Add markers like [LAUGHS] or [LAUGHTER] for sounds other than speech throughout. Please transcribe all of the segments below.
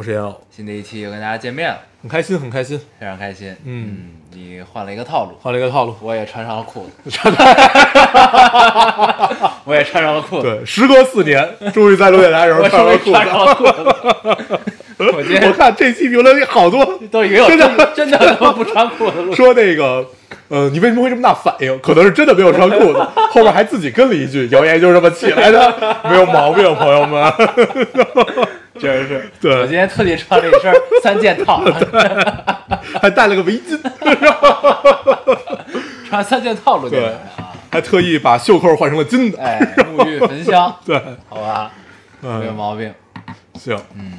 我是烟偶，新的一期又跟大家见面了，很开心，很开心，非常开心。嗯你换了一个套路，换了一个套路。我也 [LAUGHS] 穿上了裤子，我也穿上了裤子，对，时隔四年，终于在录电台的时候穿了裤子。裤子。[LAUGHS] 我今天我看这期评论里好多都以为我真的 [LAUGHS] 真的都不穿裤子录，说那个，呃，你为什么会这么大反应？可能是真的没有穿裤子，后面还自己跟了一句，谣言就是这么起来的，没有毛病，朋友们。确实是。对我今天特地穿了一身三件套，[LAUGHS] 还戴了个围巾，[LAUGHS] 穿三件套录电对台啊。，还特意把袖扣换成了金的。哎，沐浴焚香，[LAUGHS] 对，好吧，没有嗯，毛病。行嗯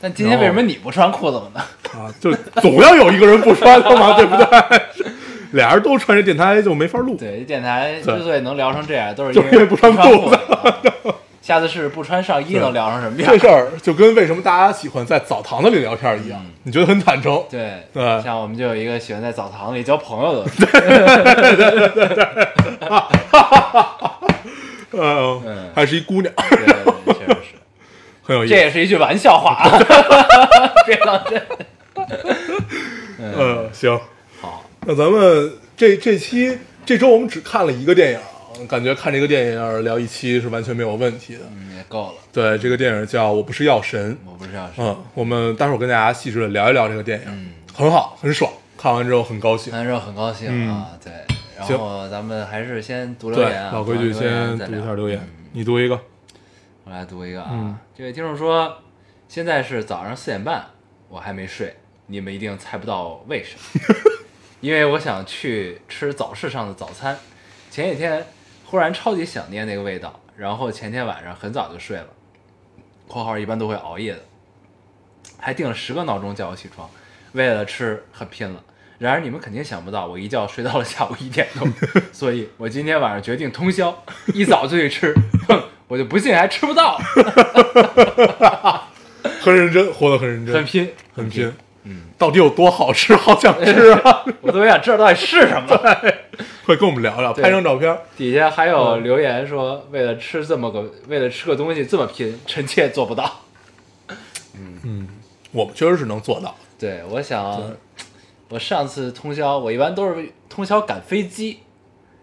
但今天为什么你不穿裤子了呢？啊，就总要有一个人不穿的嘛，对不对？俩人都穿着电台就没法录。对，这电台之所以能聊成这样，都是因就是因为不穿裤裤子啊下次是不穿上衣能聊成什么样。这？事儿就跟为什么大家喜欢在澡堂子里聊天一样，你觉得很坦诚。对。对。像我们就有一个喜欢在澡堂里交朋友的，[LAUGHS] 对对对对，[LAUGHS] 嗯。还是一姑娘，对对对，确实是。很有意思。这也是一句玩笑话，别当真。嗯，行，好，那咱们这这期这周我们只看了一个电影，感觉看这个电影聊一期是完全没有问题的。嗯，也够了。对，这个电影叫《我不是药神》。我不是药神，嗯，我们待会儿跟大家细致的聊一聊这个电影，嗯很好，很爽，看完之后很高兴。看完之后很高兴啊，对。然后咱们还是先读留言啊，，老规矩，先读一下留言嗯，你读一个。我来读一个啊，嗯这位听众说，现在是早上四点半，我还没睡，你们一定猜不到为什么，[LAUGHS] 因为我想去吃早市上的早餐，前几天忽然超级想念那个味道，然后前天晚上很早就睡了（括号一般都会熬夜的），还定了十个闹钟叫我起床，为了吃很拼了。然而你们肯定想不到，我一觉睡到了下午一点钟，[LAUGHS] 所以我今天晚上决定通宵，一早就去吃，哼，我就不信还吃不到，[LAUGHS] 很认真，活得很认真，很拼，很拼。嗯，到底有多好吃？好想吃啊！[LAUGHS] 我特别想知道到底是什么。[LAUGHS] 会跟我们聊聊，拍张照片。底下还有留言说，为了吃这么个，为了吃个东西这么拼，臣妾做不到。嗯嗯我们确实是能做到。对，我想，我上次通宵，我一般都是通宵赶飞机，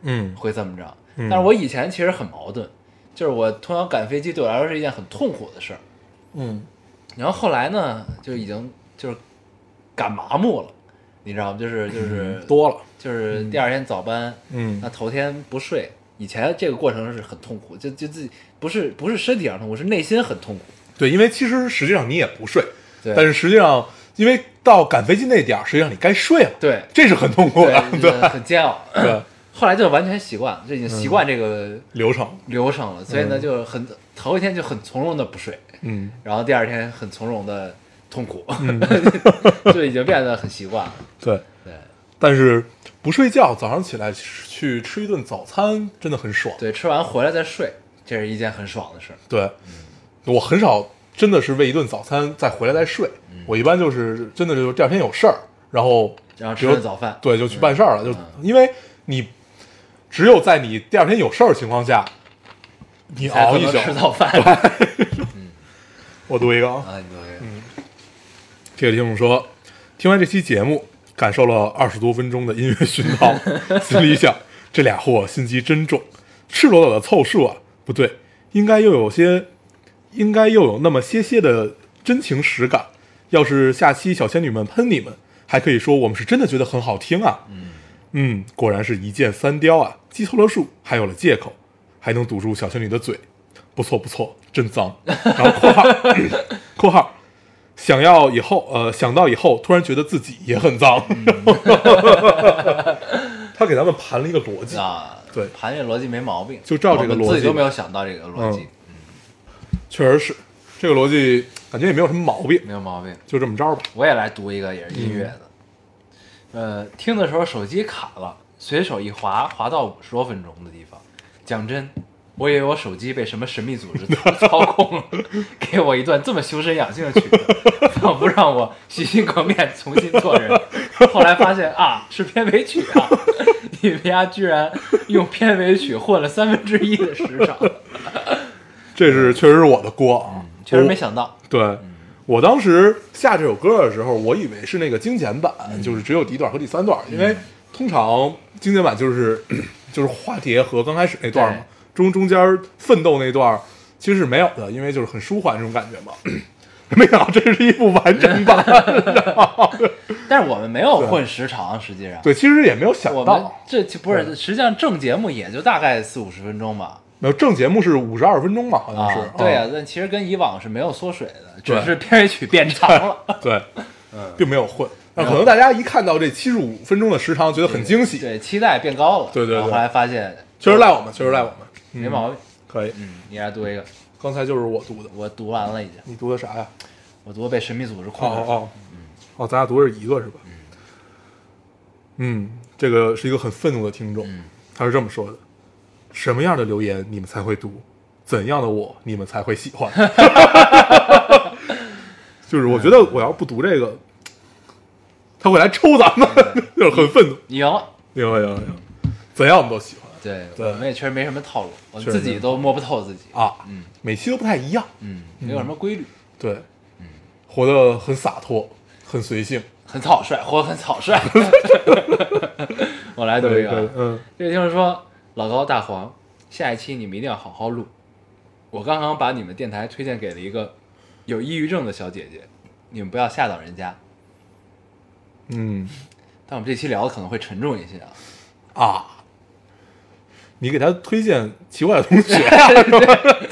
嗯会这么着。嗯但是我以前其实很矛盾，就是我通宵赶飞机对我来说是一件很痛苦的事儿。嗯然后后来呢，就已经就是赶麻木了，你知道吗？就是就是多了。就是第二天早班，嗯那头天不睡，以前这个过程是很痛苦，就就自己不是不是身体上痛苦，是内心很痛苦。对，因为其实实际上你也不睡，对但是实际上因为到赶飞机那点儿，实际上你该睡了，对这是很痛苦的，对，对很煎熬。对，后来就完全习惯了，就已经习惯这个流程，流程了，所以呢就很头一天就很从容的不睡，嗯，然后第二天很从容的痛苦，[LAUGHS] 就已经变得很习惯了。对。对。但是不睡觉，早上起来去吃一顿早餐，真的很爽。对，吃完回来再睡，这是一件很爽的事。对，我很少真的是为一顿早餐再回来再睡，我一般就是真的就是第二天有事儿，然后然后吃顿早饭，对，就去办事儿了，就嗯。因为你只有在你第二天有事儿的情况下，你熬一宿。吃早饭。[LAUGHS] 我读一个啊，啊，你作为这个听众说，听完这期节目，感受了二十多分钟的音乐熏陶，[LAUGHS] 心里想，这俩货心机真重，赤裸裸的凑数啊，不对，应该又有些，应该又有那么些些的真情实感。要是下期小仙女们喷你们，还可以说我们是真的觉得很好听啊。嗯果然是一箭三雕啊，记错了数，还有了借口，还能堵住小仙女的嘴，不错不错，真脏。然后括号 [COUGHS] 括号。想要以后，呃，想到以后，突然觉得自己也很脏。[LAUGHS] 他给咱们盘了一个逻辑，啊，对盘这个逻辑没毛病，就照这个逻辑自己都没有想到这个逻辑，嗯确实是这个逻辑，感觉也没有什么毛病，没有毛病。就这么着吧。我也来读一个，也是音乐的。呃，听的时候手机卡了，随手一滑，滑到五十多分钟的地方。讲真，我以为我手机被什么神秘组织 [LAUGHS] 操控了，[LAUGHS] 给我一段这么修身养性的曲子，[LAUGHS] 仿佛让我洗心革面，重新做人。后来发现啊，是片尾曲啊！你们家居然用片尾曲混了三分之一的时长，这是确实是我的锅啊，确实没想到。对，我当时下这首歌的时候，我以为是那个精简版，就是只有第一段和第三段，因为通常精简版就是 [CLEARS THROAT] 就是化蝶和刚开始那段嘛，中中间奋斗那段其实是没有的，因为就是很舒缓这种感觉嘛。[CLEARS THROAT] 没想到这是一部完整版，[LAUGHS] 但是我们没有混时长，实际上。对，其实也没有想我们到，这就不是，实际上正节目也就大概四五十分钟吧。没有正节目是五十二分钟吧，好像是，对呀、啊但其实跟以往是没有缩水的，只是片尾曲变长了。[LAUGHS] 对，并没有混。那可能大家一看到这七十五分钟的时长，觉得很惊喜，对，期待变高了。对对对后来发现确实赖我们，确实赖我们，没毛病。可以。嗯，你来读一个，刚才就是我读的，我读完了已经，你读的啥呀？我读被神秘组织控制。哦哦，哦，咱俩读的是一个是吧？嗯，这个是一个很愤怒的听众，他是这么说的：什么样的留言你们才会读？怎样的我你们才会喜欢？[LAUGHS] 就是我觉得我要不读这个，他会来抽咱们，[LAUGHS] 就是很愤怒。你赢了。赢了，赢了，赢了，怎样我们都喜欢对，对我们也确实没什么套路，我们自己都摸不透自己。啊。嗯每期都不太一样，嗯，没有什么规律，对，嗯活得很洒脱，很随性。很草率，活得很草率。[LAUGHS] 我来读一个啊，嗯，这个听众说，老高大黄，下一期你们一定要好好录。我刚刚把你们电台推荐给了一个有抑郁症的小姐姐，你们不要吓到人家。嗯但我们这期聊的可能会沉重一些啊。啊，你给他推荐奇怪的同学，[LAUGHS]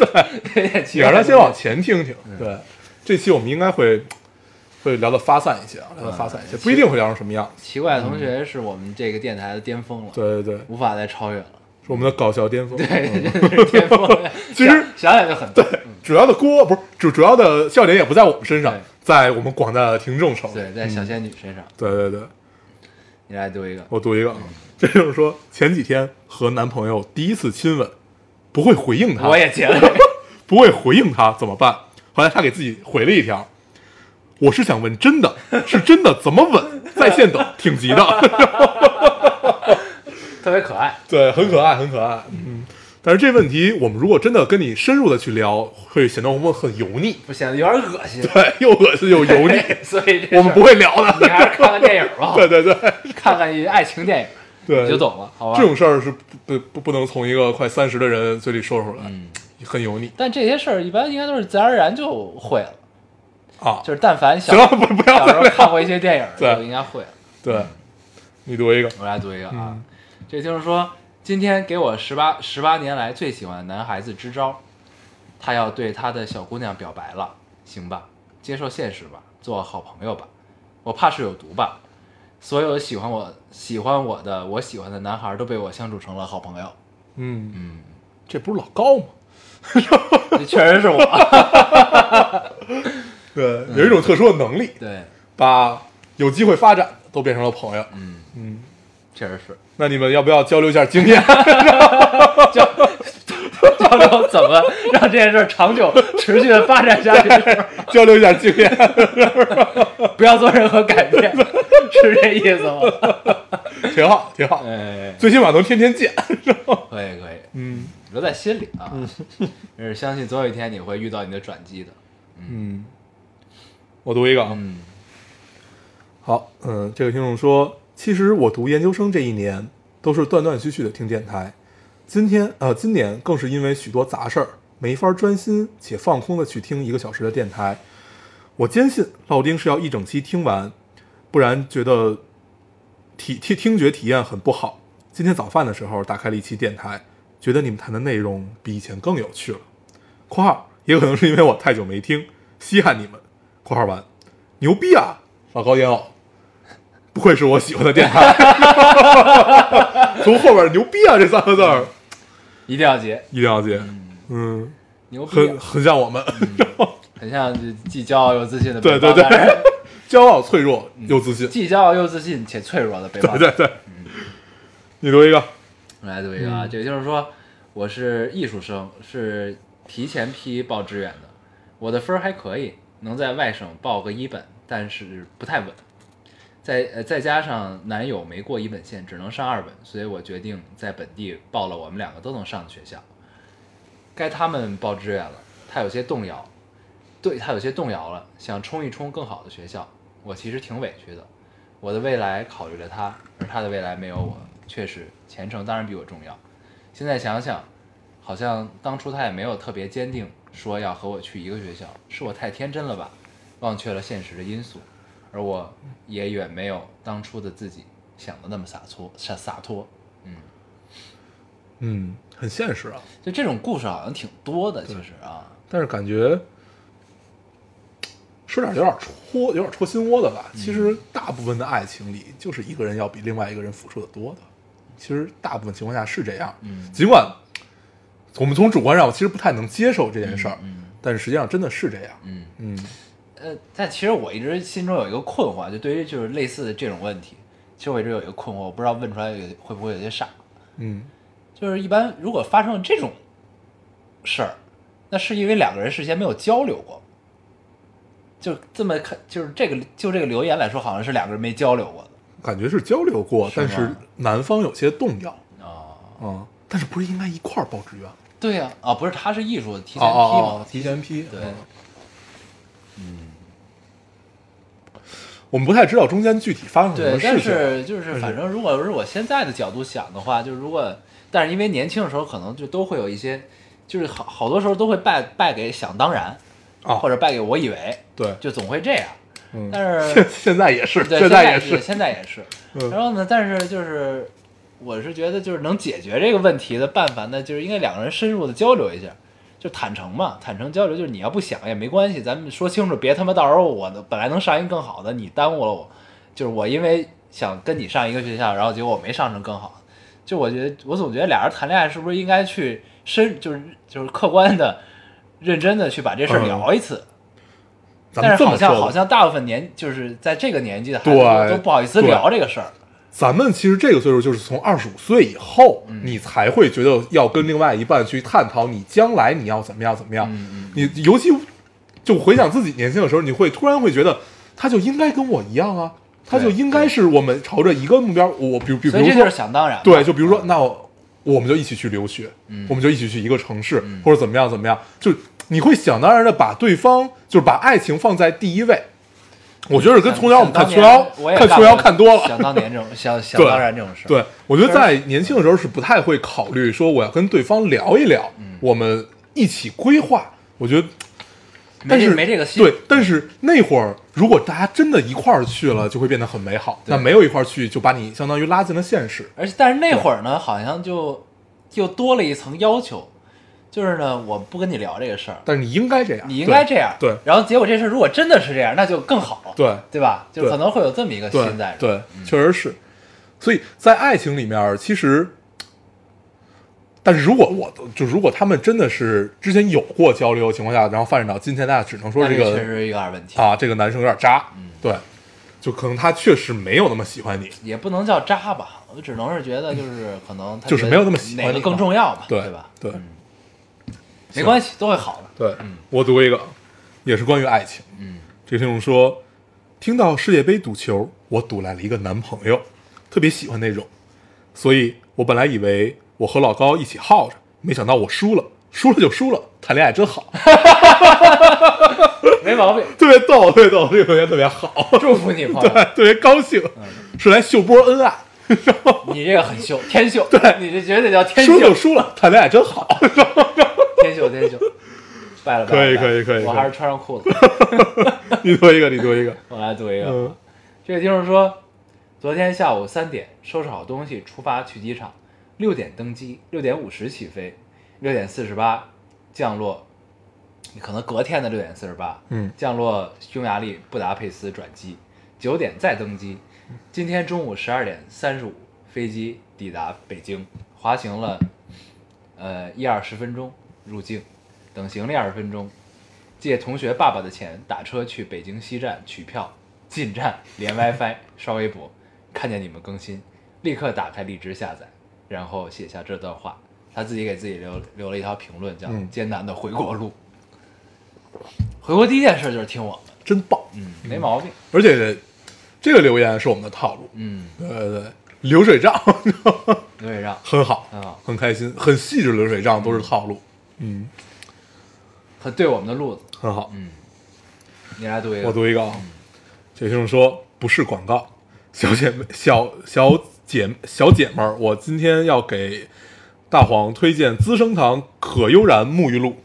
对，你让他先往前听听。对，这期我们应该会会聊的发散一些啊，聊的发散一些，不一定会聊成什么样。奇怪的同学是我们这个电台的巅峰了，对对对，无法再超越了。是我们的搞笑巅峰。对，嗯真的是巅峰。[LAUGHS] 其实想想想就很对，主要的锅不是主主要的笑点也不在我们身上，在我们广大的听众手里。对，在小仙女身上，对对对，你来读一个。我读一个啊，这就是说前几天和男朋友第一次亲吻，不会回应他，我也觉得，[LAUGHS] 不会回应他怎么办？后来他给自己回了一条，我是想问真的，是真的怎么吻？在线等，挺急的，[LAUGHS] 特别可爱。对，很可爱，很可爱，嗯。但是这问题，我们如果真的跟你深入的去聊，会显得我们很油腻，不显得有点恶心。对，又恶心又油腻，[LAUGHS] 所以我们不会，聊的。你还是看看电影吧，对对对看看爱情电影，对，你就懂了，好吧？这种事儿是不不不能从一个快三十的人嘴里说出来，嗯。很油腻。但这些事儿一般应该都是自然而然就会了，啊。就是但凡小行了，不不要小。时候看过一些电影，对。就应该会了。对，你读一个，我来读一个啊，嗯。这就是说，今天给我十八十八年来最喜欢的男孩子支招，他要对他的小姑娘表白了，行吧，接受现实吧，做好朋友吧，我怕是有毒吧，所有喜欢我喜欢我的我喜欢的男孩都被我相处成了好朋友，嗯，嗯，这不是老高吗？这 [LAUGHS] 确实是我，[LAUGHS] 对，有一种特殊的能力，对，把有机会发展的都变成了朋友。嗯，嗯，确实是。那你们要不要交流一下经验？[LAUGHS] 交 [LAUGHS] 交流怎么让这件事儿长久持续的发展下去，[LAUGHS] 交流一下经验。[LAUGHS] 不要做任何改变，是这意思吗？挺好，挺好，哎，最起码能天天见。可以可以，嗯留在心里啊。也是相信总有一天你会遇到你的转机的。嗯，我读一个啊。嗯好，嗯，这个听众说，其实我读研究生这一年都是断断续续的听电台，今天呃，今年更是因为许多杂事儿，没法专心且放空的去听一个小时的电台。我坚信老丁是要一整期听完，不然觉得体 [LAUGHS] 听听觉体验很不好。今天早饭的时候打开了一期电台，觉得你们谈的内容比以前更有趣了。（括号也可能是因为我太久没听，稀罕你们。）（括号完）牛逼啊，老高烟偶，不愧是我喜欢的电台。[LAUGHS] 从后边“牛逼啊”这三个字儿一定要接，一定要接，嗯，牛逼很啊，很像我们，很像既骄傲又自信的对对对。[LAUGHS] 骄傲、脆弱又自信。既骄傲又自信且脆弱的背包。对对对，你读一个，我来读一个啊，这个就是说，我是艺术生，是提前批报志愿的，我的分儿还可以，能在外省报个一本，但是不太稳。再呃再加上男友没过一本线，只能上二本，所以我决定在本地报了我们两个都能上的学校。该他们报志愿了，他有些动摇，对他有些动摇了，想冲一冲更好的学校。我其实挺委屈的，我的未来考虑了他，而他的未来没有我，确实前程当然比我重要。现在想想，好像当初他也没有特别坚定说要和我去一个学校，是我太天真了吧，忘却了现实的因素，而我也远没有当初的自己想的那么洒脱洒洒脱。嗯嗯，很现实啊，就这种故事好像挺多的，其实啊，但是感觉说点有点戳，有点戳心窝的吧。其实大部分的爱情里，就是一个人要比另外一个人付出的多的。其实大部分情况下是这样，嗯尽管我们从主观上其实不太能接受这件事儿，嗯但是实际上真的是这样。嗯。嗯呃，但其实我一直心中有一个困惑，就对于就是类似的这种问题，其实我一直有一个困惑，我不知道问出来有会不会有些傻。嗯，就是一般如果发生了这种事儿，那是因为两个人事先没有交流过，就这么看，就是这个就这个留言来说，好像是两个人没交流过的感觉是交流过，是但是男方有些动摇啊。嗯、但是不是应该一块儿报志愿吗？对呀、啊，不是，他是艺术提前批嘛，哦提前批对，我们不太知道中间具体发生了什么事情。但是就是反正如果是我现在的角度想的话，就是如果，但是因为年轻的时候可能就都会有一些，就是好好多时候都会败败给想当然，啊。或者败给我以为，对，就总会这样。嗯，但是 [LAUGHS] 现现在也是，对，现在也是，现在也是。嗯。然后呢，但是就是我是觉得就是能解决这个问题的办法，呢就是应该两个人深入的交流一下，就坦诚嘛，坦诚交流，就是你要不想也没关系，咱们说清楚，别他妈到时候我本来能上一个更好的，你耽误了我，就是我因为想跟你上一个学校，然后结果我没上成更好，就我觉得我总觉得俩人谈恋爱是不是应该去深，就是就是客观的、认真的去把这事儿嗯聊一次。咱但是好像好像大部分年就是在这个年纪的孩子都不好意思聊这个事儿。咱们其实这个岁数就是从二十五岁以后，嗯你才会觉得要跟另外一半去探讨你将来你要怎么样怎么样。嗯你尤其就回想自己年轻的时候，你会突然会觉得他就应该跟我一样啊，他就应该是我们朝着一个目标。我比如比如比如说这就是，想当然。对，就比如说那我我们就一起去留学，嗯我们就一起去一个城市，或者怎么样怎么样，就你会想当然的把对方就是把爱情放在第一位。我觉得是跟从小我们看琼瑶看琼瑶看多了，想当年这种想想当然这种事。对，我觉得在年轻的时候是不太会考虑说我要跟对方聊一聊，嗯我们一起规划。我觉得，但是没这个心。对，但是那会儿如果大家真的一块儿去了，就会变得很美好。那没有一块儿去，就把你相当于拉进了现实。而且但是那会儿呢，好像就又多了一层要求，就是呢，我不跟你聊这个事儿，但是你应该这样，你应该这样。对然后结果这事儿如果真的是这样，那就更好。对对吧？就可能会有这么一个心在。对对，确实是。所以在爱情里面，其实，但是如果我就如果他们真的是之前有过交流的情况下，然后发展到今天，那只能说这个确实有点问题，啊，这个男生有点渣，对，就可能他确实没有那么喜欢你，也不能叫渣吧，我只能是觉得就是可能他就是没有那么喜欢哪个更你嘛重要吧，对对吧？对嗯没关系，都会好的。对，我读一个，也是关于爱情，嗯，这个听众说，听到世界杯赌球，我赌来了一个男朋友，特别喜欢那种，所以我本来以为我和老高一起耗着，没想到我输了，输了就输了，谈恋爱真好，[LAUGHS] 没毛病，特别逗，特别逗，这个同学特别好，祝福你朋 [LAUGHS] 对，，特别高兴，是来秀波恩爱，[LAUGHS] 你这个很秀，天秀，对你这绝对叫天输就秀，输了，谈恋爱真好，天秀，天秀，拜了，败了可以可以可以我还是穿上裤子。[LAUGHS] 你读一个，你读一个，[LAUGHS] 我来读一个，嗯。这个听众说，昨天下午三点收拾好东西出发去机场，六点登机，六点五十起飞，六点四十八降落，可能隔天的六点四十八，嗯。降落匈牙利布达佩斯转机，九点再登机，今天中午十二点三十五飞机抵达北京，滑行了呃一二十分钟入境，等行李二十分钟，借同学爸爸的钱打车去北京西站取票，进站连 WiFi 刷微博，看见你们更新，立刻打开荔枝下载，然后写下这段话。他自己给自己留留了一条评论，叫嗯“艰难的回国路”。回国第一件事就是听我们，真棒！嗯，没毛病，而且这个留言是我们的套路，嗯，对对对，流水账流水账 [LAUGHS] 很好，很好，很开心，很细致，流水账都是套路，嗯，很对我们的路子，很好。嗯，你来读一个，我读一个啊，这个听众说不是广告，小姐妹、小小姐小姐们儿，我今天要给大黄推荐资生堂可悠然沐浴露。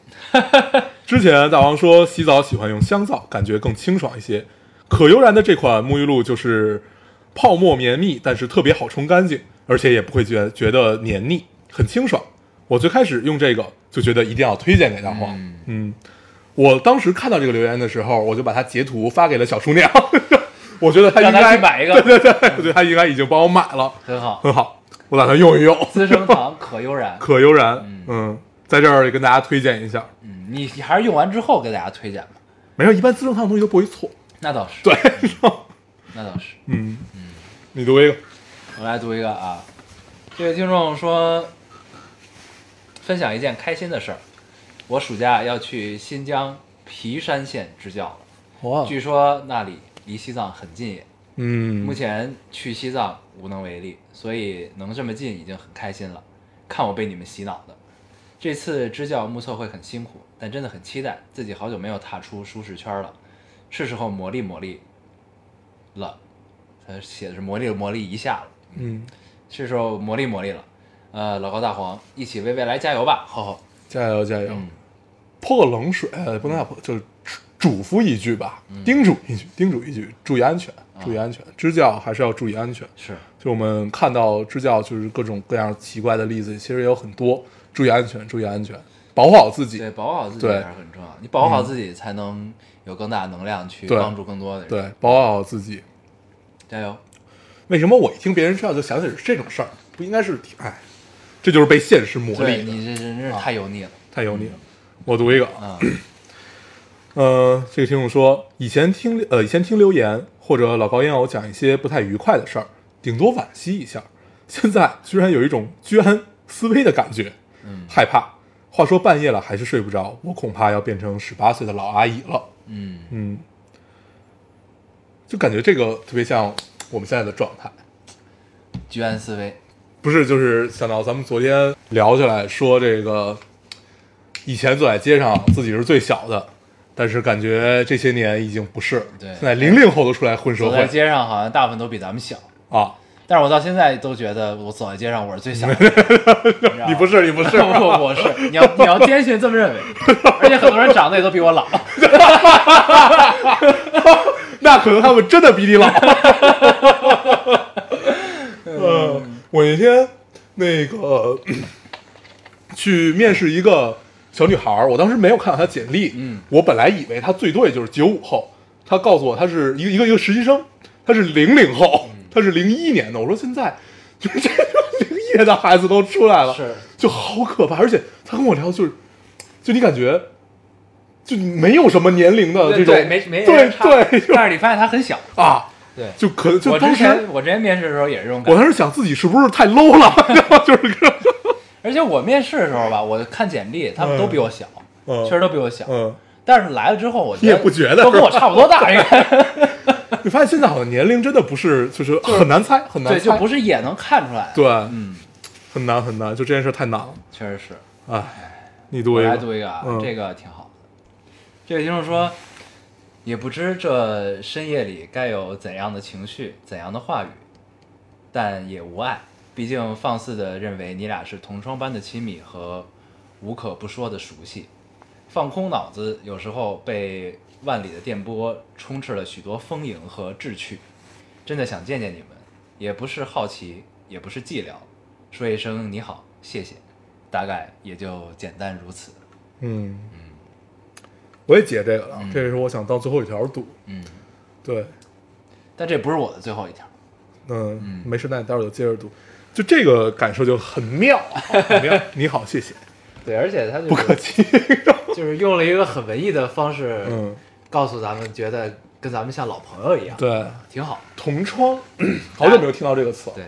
[LAUGHS] 之前大黄说洗澡喜欢用香皂，感觉更清爽一些。可悠然的这款沐浴露就是泡沫绵密，但是特别好冲干净，而且也不会觉觉得黏腻，很清爽。我最开始用这个就觉得一定要推荐给大黄，嗯嗯我当时看到这个留言的时候，我就把它截图发给了小厨娘，[LAUGHS] 我觉得他应该去买一个对对对，我觉得他应该已经帮我买了，很好。很好，我打算用一用。资生堂可悠然，[LAUGHS] 可悠然，嗯，在这儿也跟大家推荐一下。嗯，你你还是用完之后给大家推荐吧。没事，一般资生堂的东西都不会错。那倒是，对，那倒是。嗯嗯你读一个，我来读一个啊，这位听众说，分享一件开心的事儿，我暑假要去新疆皮山县支教了，哇据说那里离西藏很近也。嗯，目前去西藏无能为力，所以能这么近已经很开心了。看我被你们洗脑的，这次支教目测会很辛苦，但真的很期待，自己好久没有踏出舒适圈了，是时候磨砺磨砺了。他写的是磨砺磨砺一下了，嗯，是时候磨砺磨砺了。呃，老高大黄，一起为未来加油吧！吼吼，加油加油，嗯泼个冷水，呃不能叫泼，就是嘱咐一句吧，嗯叮嘱一句，叮嘱一句，注意安全，啊注意安全，支教还是要注意安全。是，就我们看到支教就是各种各样奇怪的例子，其实也有很多，注意安全，注意安全，保护好自己。对，保护好自己对还是很重要。你保护好自己，才能有更大的能量去帮助更多的人。，对，保护好自己。加油！为什么我一听别人支教就想起是这种事儿？不应该是挺哎，这就是被现实磨砺你这真是太油腻了。太油腻了。我读一个，嗯，[CLEARS THROAT] 呃，这个听众说，以前听呃以前听留言或者老高烟偶讲一些不太愉快的事儿，顶多惋惜一下，现在居然有一种居安思危的感觉，嗯害怕。话说半夜了还是睡不着，我恐怕要变成十八岁的老阿姨了。嗯，嗯，就感觉这个特别像我们现在的状态，居安思危。不是？就是想到咱们昨天聊起来说这个，以前走在街上自己是最小的，但是感觉这些年已经不是，对现在零零后都出来混社会走在会街上好像大部分都比咱们小，啊！但是我到现在都觉得我走在街上我是最小的。[LAUGHS] 你不是，你不是，[LAUGHS] 不不我是，你要你要坚信这么认为，[LAUGHS] 而且很多人长得也都比我老。那可能他们真的比你老。嗯，我那天那个去面试一个小女孩儿，我当时没有看到她简历，嗯，我本来以为她最多也就是九五后，她告诉我她是一个一个一个实习生，她是零零后，她是零一年的。我说现在就是这个零一年的孩子都出来了，是就好可怕。而且她跟我聊，就是就你感觉。就没有什么年龄的这种，对，没没对对，但是你发现他很小。啊，对，就可能就我当时之前我之前面试的时候也是这种感觉，我当时想自己是不是太 low 了，就是个 [LAUGHS] 而且我面试的时候吧，我看简历，他们都比我小，嗯确实都比我小。嗯，但是来了之后，我觉你也不觉得都跟我差不多大，应该 [LAUGHS] 你发现现在好像年龄真的不是，就是很难猜，很难对，猜，就不是也能看出来。对，嗯，很难很难，就这件事太难了，确实是。哎，你读我来一个，读一个啊，嗯这个挺好的。这位听众说，也不知这深夜里该有怎样的情绪，怎样的话语，但也无碍。毕竟放肆的认为你俩是同窗般的亲密和无可不说的熟悉。放空脑子，有时候被万里的电波充斥了许多丰盈和志趣。真的想见见你们，也不是好奇，也不是寂寥，说一声你好，谢谢，大概也就简单如此。嗯，我也解这个了，这也是我想到最后一条赌，嗯，对，但这不是我的最后一条。嗯，没事，那你待会儿就接着读，就这个感受就很妙，很妙，[LAUGHS] 你好，谢谢，对，而且他就不客气，[LAUGHS] 就是用了一个很文艺的方式，嗯，告诉咱们觉得跟咱们像老朋友一样，对，挺好。同窗，好久没有听到这个词了。对，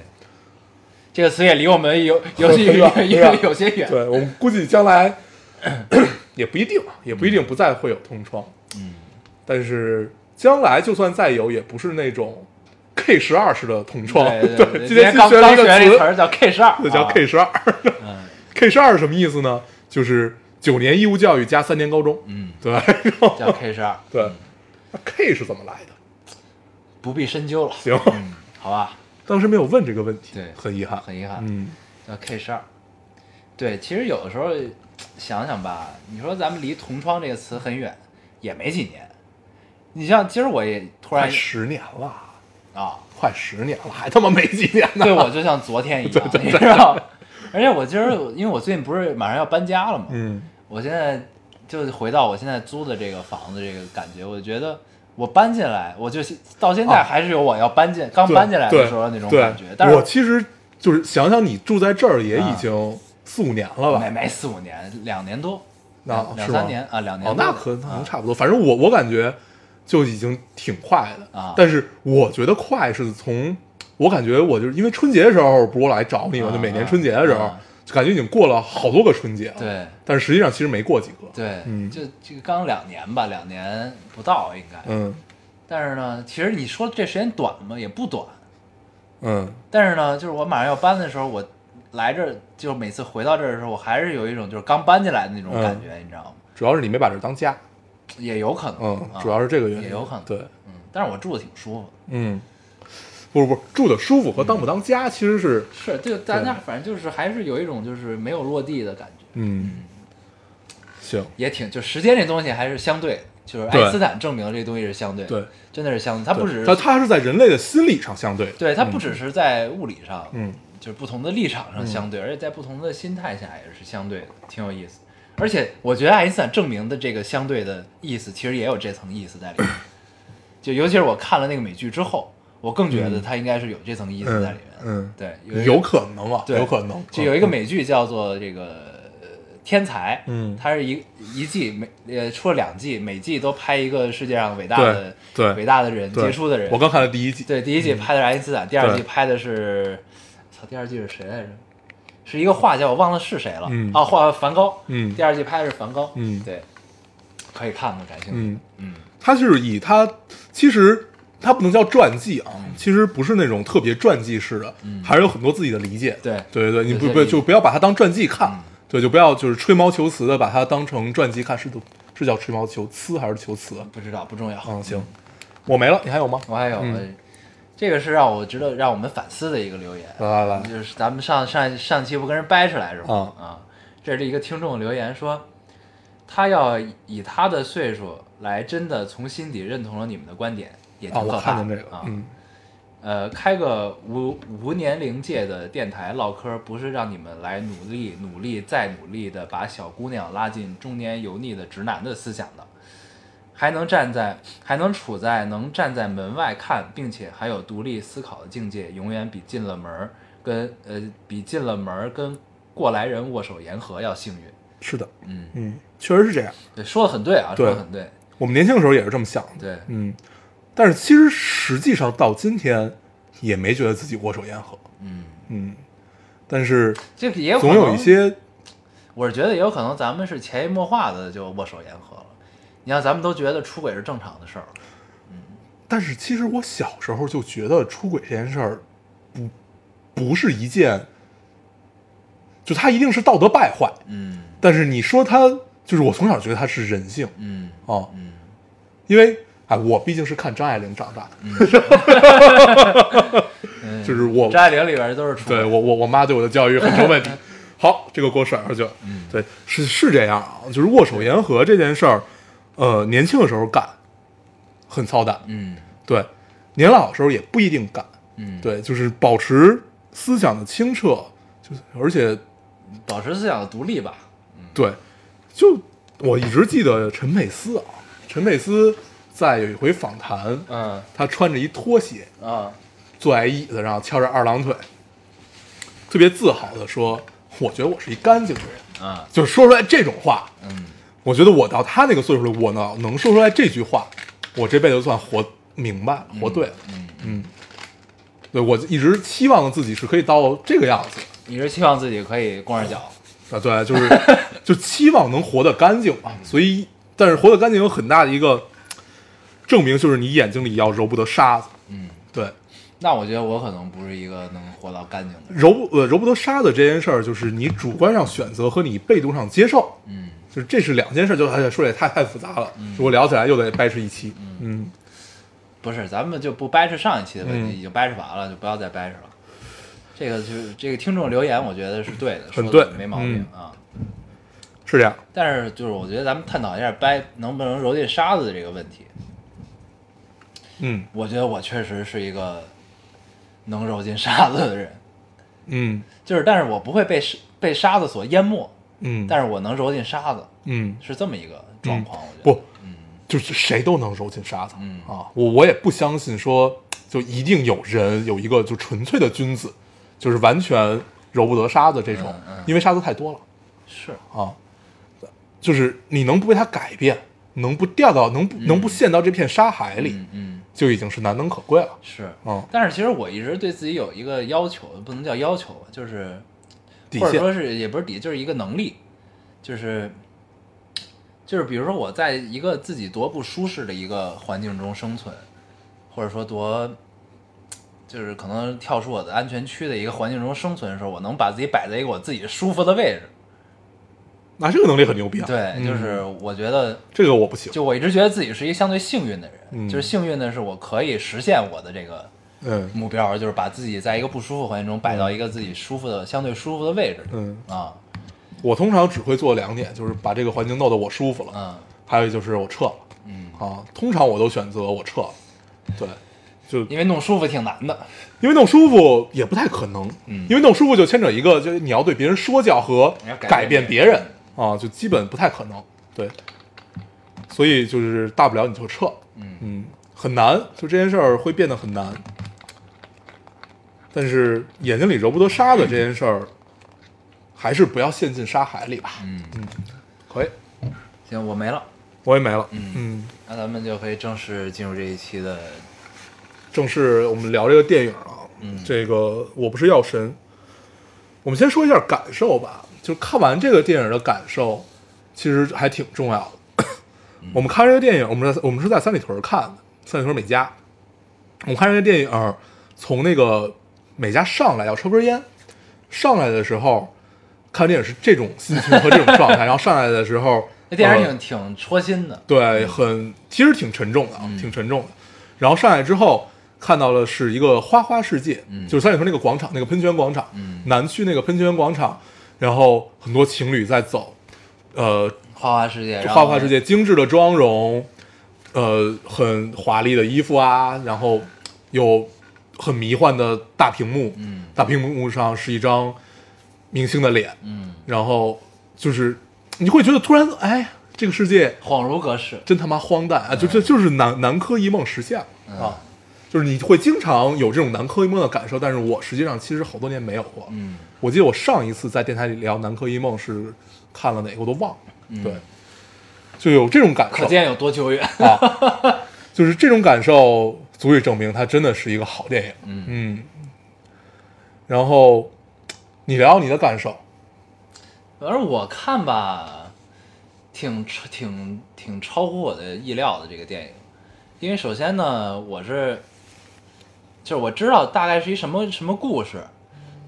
这个词也离我们有 [LAUGHS] 有很有远有有些远。对我们估计将来也不一定，也不一定不再会有同窗。嗯，但是将来就算再有，也不是那种 K 十二式的同窗。对对 [LAUGHS] 对，今天新学了一个词学了一词，儿叫 K 十二，那叫啊 K 十二。嗯 [LAUGHS] K 十二是什么意思呢？就是九年义务教育加三年高中。嗯，对，叫 K 十二，[LAUGHS] 对，那 K 是怎么来的？不必深究了。行，嗯，好吧，当时没有问这个问题，对很遗憾，很遗憾，嗯，叫 K 十二。对，其实有的时候想想吧，你说咱们离同窗这个词很远，也没几年。你像今儿我也突然快十年了，啊，快十年了，还他妈没几年呢。对我就像昨天一样，[LAUGHS] 你知道？而且我今儿因为我最近不是马上要搬家了嘛，嗯，我现在就回到我现在租的这个房子，这个感觉，我觉得我搬进来，我就到现在还是有我要搬进、刚搬进来的时候那种感觉。但是我其实就是想想，你住在这儿也已经四五年了吧没？没四五年，两年多，那两两三年啊，两年哦，那可可能啊差不多。反正我我感觉就已经挺快的啊但是我觉得快是从我感觉我就是因为春节的时候不是我来找你嘛，啊就每年春节的时候啊，就感觉已经过了好多个春节了。，对但是实际上其实没过几个。对，嗯就这个刚两年吧，两年不到应该。嗯但是呢，其实你说这时间短吗？也不短。嗯，但是呢，就是我马上要搬的时候，我来这儿，就每次回到这儿的时候，我还是有一种就是刚搬进来的那种感觉，你知道吗？主要是你没把这儿当家。也有可能，嗯，啊主要是这个原因。也有可能，对，嗯，但是我住的挺舒服。嗯，不是不是，住的舒服和当不当家其实是，是，就大家反正就是还是有一种就是没有落地的感觉，嗯，行，也挺就时间这东西还是相对，就是爱因斯坦证明这东西是相对的，对，真的是相对，它不只是它它是在人类的心理上相对的。对它不只是在物理上，嗯，就是不同的立场上相对，而且在不同的心态下也是相对的，挺有意思。而且我觉得爱因斯坦证明的这个相对的意思，其实也有这层意思在里面。就尤其是我看了那个美剧之后，我更觉得他应该是有这层意思在里面。嗯，对，有可能啊，对有可能。就有一个美剧叫做这个呃天才，嗯它是一一季每呃出了两季，每季都拍一个世界上伟大的对对伟大的人、杰出的人。我刚看了第一季，对第一季拍的是爱因斯坦，第二季拍的是，操，第二季是谁来着？是一个画家，我忘了是谁了。嗯啊，画梵高。嗯第二季拍的是梵高。嗯对，可以看的，感兴趣。嗯，嗯它是以他其实他不能叫传记啊，其实不是那种特别传记式的，还是有很多自己的理解。对对对对，你不不就不要把它当传记看嗯，对，就不要就是吹毛求疵的把它当成传记看，是都是叫吹毛求疵还是求疵啊？不知道不重要。嗯，行，我没了，你还有吗？我还有、这个是让我值得让我们反思的一个留言。来来来，就是咱们上上上期不跟人掰扯来着吗？啊这是一个听众留言说，他要以他的岁数来真的从心底认同了你们的观点，也挺可怕看见这个啊。，嗯呃，开个无无年龄界的电台唠嗑，不是让你们来努力、努力再努力的把小姑娘拉进中年油腻的直男的思想的，还能站在，还能处在能站在门外看，并且还有独立思考的境界，永远比进了门儿跟呃比进了门儿跟过来人握手言和要幸运。是的，嗯，嗯，确实是这样。对，说的很对啊，说的很对。我们年轻的时候也是这么想，对，嗯，但是其实实际上到今天也没觉得自己握手言和，嗯，嗯，但是这个也总有一些，我是觉得也有可能咱们是潜移默化的就握手言和了。你看咱们都觉得出轨是正常的事儿，嗯但是其实我小时候就觉得出轨这件事儿不不是一件，就它一定是道德败坏，嗯。但是你说它就是我从小觉得它是人性嗯。啊，嗯。因为哎，我毕竟是看张爱玲长大的，嗯，[LAUGHS] 就是我张爱玲里边都是出轨对我我我妈对我的教育很成问题。[LAUGHS] 好，这个锅甩出去了。嗯。对，是是这样啊，就是握手言和这件事儿，呃，年轻的时候干很操蛋，嗯对，年老的时候也不一定干，嗯，，对，就是保持思想的清澈，就是而且保持思想的独立吧。嗯对，就我一直记得陈佩斯啊，陈佩斯在有一回访谈，嗯他穿着一拖鞋啊坐在椅子上，翘着二郎腿，特别自豪的说：“我觉得我是一干净的人。”啊就说出来这种话，嗯我觉得我到他那个岁数了，我呢能说出来这句话，我这辈子算活明白了，活对了，嗯，对我一直期望自己是可以到这个样子。一直期望自己可以光着脚，啊，对，就是就期望能活得干净嘛，所以但是活得干净有很大的一个证明，就是你眼睛里要揉不得沙子，嗯，对，那我觉得我可能不是一个能活到干净的人。揉不呃揉不得沙子这件事儿，就是你主观上选择和你被动上接受，嗯，就是这是两件事，就哎呀说的也太太复杂了，如果聊起来又得掰扯一期，嗯，不是，咱们就不掰扯上一期的问题，嗯已经掰扯完了，就不要再掰扯了。这个就是这个听众留言，我觉得是对的，很对没毛病、嗯啊。是这样，但是就是我觉得咱们探讨一下掰能不能揉进沙子的这个问题。嗯我觉得我确实是一个能揉进沙子的人，嗯就是但是我不会被沙被沙子所淹没，嗯，但是我能揉进沙子，嗯。是这么一个状况。我觉得。不，就是谁都能揉进沙子，嗯。啊，我我也不相信说就一定有人有一个就纯粹的君子，就是完全揉不得沙子这种，因为沙子太多了。是。啊，就是你能不被它改变，能不掉到能不、能不陷到这片沙海里，嗯嗯。就已经是难能可贵了，是，嗯，但是其实我一直对自己有一个要求，不能叫要求吧，就是或者说是也不是底，就是一个能力，就是就是比如说我在一个自己多不舒适的一个环境中生存，或者说多就是可能跳出我的安全区的一个环境中生存的时候，我能把自己摆在一个我自己舒服的位置。那这个能力很牛逼啊，对，嗯就是我觉得，这个我不行，就我一直觉得自己是一个相对幸运的人，嗯。就是幸运的是我可以实现我的这个嗯。目标，就是把自己在一个不舒服环境中摆到一个自己舒服的、相对舒服的位置。嗯，啊，我通常只会做两点，就是把这个环境弄得我舒服了，嗯。还有就是我撤了。嗯，啊，通常我都选择我撤了，对，就因为弄舒服挺难的。因为弄舒服也不太可能，嗯。因为弄舒服就牵扯一个，就是你要对别人说教和改变别人。啊，就基本不太可能，对，所以就是大不了你就撤，嗯。嗯，很难，就这件事儿会变得很难，但是眼睛里揉不得沙子这件事儿，还是不要陷进沙海里吧，嗯。嗯，可以，行，我没了，我也没了，嗯。嗯，那咱们就可以正式进入这一期的。正式我们聊这个电影啊，嗯。这个我不是药神，我们先说一下感受吧。就看完这个电影的感受，其实还挺重要的。[COUGHS] 我们看这个电影，我们在我们是在三里屯看的，三里屯美嘉。我们看这个电影，从那个美家上来要抽根烟，上来的时候看电影是这种心情和这种状态，然后上来的时候，那电影呃挺挺戳心的。对，很其实挺沉重的啊，嗯挺沉重的。然后上来之后看到的是一个花花世界，嗯就是三里屯那个广场，那个喷泉广场，嗯南区那个喷泉广场，然后很多情侣在走，呃，花花世界，花花世界，精致的妆容，呃，很华丽的衣服啊，然后有很迷幻的大屏幕，嗯大屏幕上是一张明星的脸，嗯，然后就是你会觉得突然，哎，这个世界恍如隔世。真他妈荒诞啊！就这就是南南柯一梦实现了嗯啊！就是你会经常有这种南柯一梦的感受，但是我实际上其实好多年没有过。嗯我记得我上一次在电台里聊南柯一梦是看了哪个我都忘了，嗯对，就有这种感受可见有多久远。啊，就是这种感受足以证明它真的是一个好电影。嗯嗯，然后你聊聊你的感受，反正我看吧，挺挺挺超乎我的意料的这个电影，因为首先呢，我是就是我知道大概是一什么什么故事，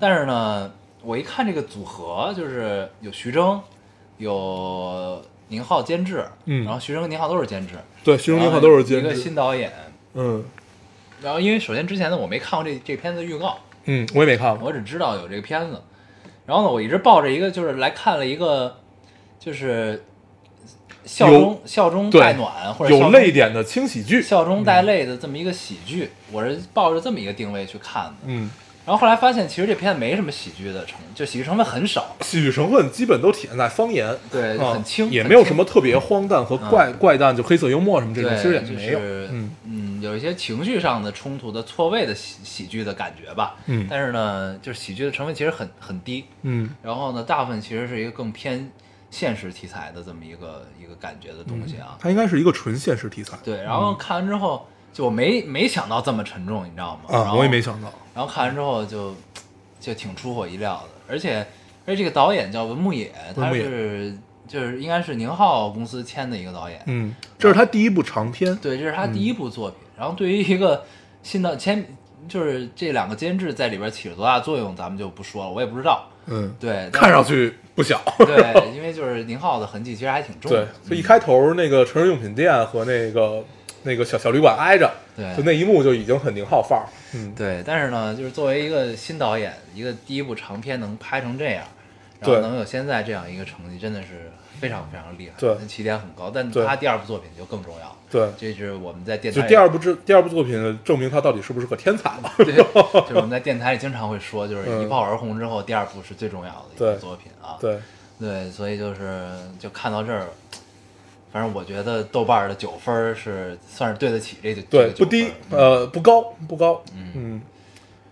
但是呢，我一看这个组合，就是有徐峥，有宁浩监制，嗯然后徐峥跟宁浩都是监制，对，徐峥、宁浩都是监制一个，新导演。嗯然后因为首先之前呢，我没看过这这片子的预告，嗯，我也没看过，我只知道有这个片子，然后呢，我一直抱着一个就是来看了一个，就是笑中笑中带暖或者有泪点的轻喜剧，笑中带泪的这么一个喜剧，我是抱着这么一个定位去看的。嗯。然后后来发现，其实这片子没什么喜剧的成，就喜剧成分很少，喜剧成分基本都体现在方言，对，啊很轻，也没有什么特别荒诞和怪、怪诞，就黑色幽默什么这种，其实也就是没有。嗯嗯，有一些情绪上的冲突的错位的喜喜剧的感觉吧。嗯但是呢，就是喜剧的成分其实很很低。嗯然后呢，大部分其实是一个更偏现实题材的这么一个一个感觉的东西啊。它应该是一个纯现实题材对，然后看完之后就我没没想到这么沉重，你知道吗？然啊，后我也没想到，然后看完之后就就挺出乎我意料的，而且而且这个导演叫文牧野，他是就是应该是宁浩公司签的一个导演，嗯，这是他第一部长片，对，这是他第一部作品。然后对于一个新的签，就是这两个监制在里边起了多大作用，咱们就不说了，我也不知道。嗯，对，看上去不小，对，因为 [LAUGHS] 就是宁浩的痕迹其实还挺重对的。，就一开头那个成人用品店和那个那个小小旅馆挨着，对就那一幕就已经很宁浩范儿，嗯，对，但是呢，就是作为一个新导演，一个第一部长片能拍成这样，然后能有现在这样一个成绩，真的是非常非常厉害，对起点很高。但他第二部作品就更重要，对，这是我们在电台就第二部之第二部作品证明他到底是不是个天才嘛，对，[LAUGHS] 就是我们在电台里经常会说，就是嗯一炮而红之后，第二部是最重要的一对个作品啊。对，对，所以就是就看到这儿，反正我觉得豆瓣的九分是算是对得起这个对，这个不低呃，不高，不高，嗯嗯，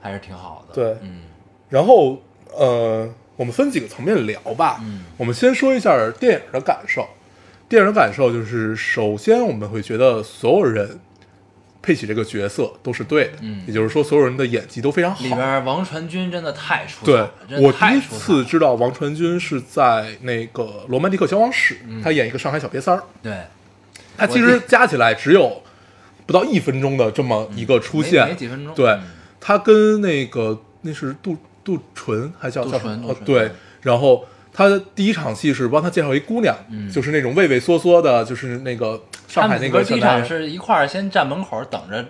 还是挺好的。对嗯然后呃，我们分几个层面聊吧。嗯。我们先说一下电影的感受。电影的感受就是，首先我们会觉得所有人配起这个角色都是对的，嗯。也就是说所有人的演技都非常好。里边王传君真的太出彩对我第一次知道王传君是在那个《罗曼蒂克消亡史》，嗯。他演一个上海小瘪三儿，对。他其实加起来只有不到一分钟的这么一个出现，没没几分钟。对嗯，他跟那个那是杜杜淳还叫杜叫什么？淳对嗯，然后他的第一场戏是帮他介绍一姑娘，嗯就是那种畏畏缩缩的，就是那个上海那个第一。场是一块儿先站门口等着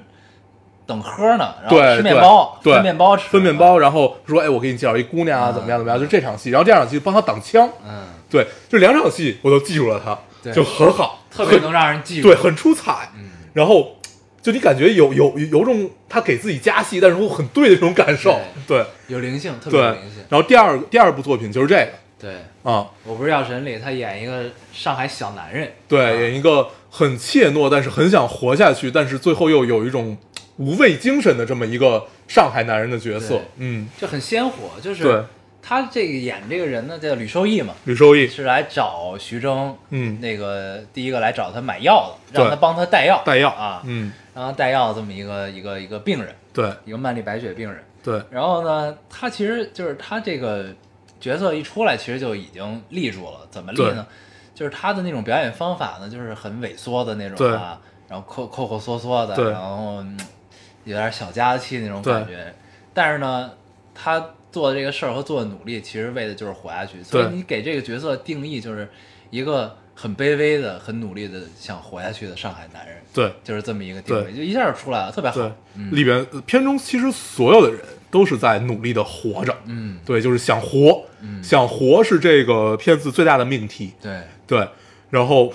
等喝呢，然后对吃面包，对分面包吃，分面包，然后说：“哎，我给你介绍一姑娘啊，嗯怎么样怎么样？”就这场戏，然后第二场戏帮他挡枪，嗯，对，就两场戏我都记住了他，对就很好，特别能让人记住。对，很出彩。嗯然后就你感觉有有有有种他给自己加戏，但是又很对的这种感受，对有灵性，特别有灵性。。然后第二第二部作品就是这个。对，啊，我不是药神里他演一个上海小男人，对，啊。演一个很怯懦，但是很想活下去，但是最后又有一种无畏精神的这么一个上海男人的角色。嗯，就很鲜活。就是对。他这个演这个人呢，叫吕受益嘛，吕受益，是来找徐峥，嗯。那个第一个来找他买药的，让他帮他带药，带药。啊，嗯，让他带药这么一个一个一个病人，对一个慢粒白血病人。对然后呢，他其实就是他这个角色一出来，其实就已经立住了。怎么立呢？就是他的那种表演方法呢，就是很萎缩的那种啊，然后抠抠抠缩缩的，然后嗯有点小家子气那种感觉。但是呢，他做的这个事儿和做的努力，其实为的就是活下去。所以你给这个角色定义就是一个很卑微的、很努力的想活下去的上海男人，对就是这么一个定位，就一下就出来了，特别好。对，嗯。里边呃片中其实所有的人都是在努力的活着，嗯，对，就是想活，嗯。想活是这个片子最大的命题，对。对，然后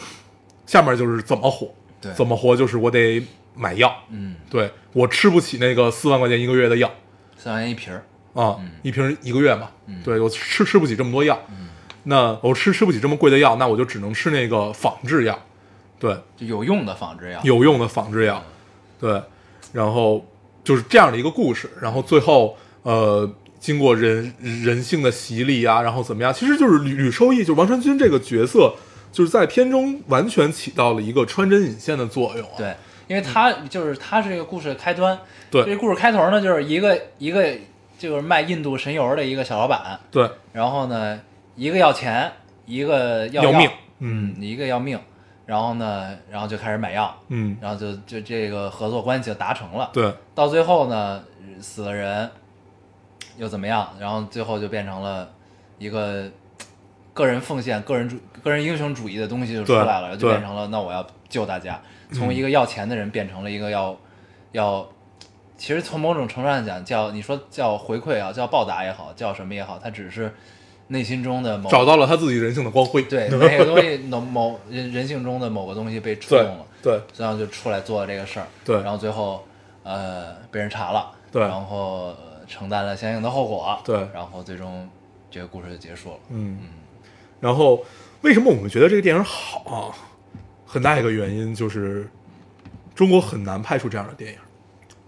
下面就是怎么活，对。怎么活就是我得买药，嗯，对我吃不起那个四万块钱一个月的药三块钱一瓶儿。啊，嗯一瓶一个月嘛，嗯。对我吃吃不起这么多药，那我吃吃不起这么贵的药，那我就只能吃那个仿制药，对，就有用的仿制药，有用的仿制药，对，然后就是这样的一个故事，然后最后呃，经过人人性的洗礼啊，然后怎么样，其实就是吕吕受益，就是王传君这个角色，就是在片中完全起到了一个穿针引线的作用、啊，对，因为他就是他是这个故事的开端。对这故事开头呢，就是一个一个就是卖印度神油的一个小老板，对。然后呢，一个要钱，一个要要命，嗯，一个要命，然后呢，然后就开始买药，嗯，然后就就这个合作关系就达成了。对。到最后呢，死了人，又怎么样？然后最后就变成了一个个人奉献、个人主、个人英雄主义的东西就出来了，就变成了那我要救大家，从一个要钱的人变成了一个要要，其实从某种程度上讲，叫你说叫回馈啊，叫报答也好，叫什么也好，他只是内心中的某找到了他自己人性的光辉，对 [LAUGHS] 那个东西，某某人人性中的某个东西被触动了。对然后就出来做了这个事儿，对然后最后呃被人查了，对然后呃承担了相应的后果，对然后最终这个故事就结束了。嗯，然后为什么我们觉得这个电影好啊？很大一个原因就是中国很难拍出这样的电影。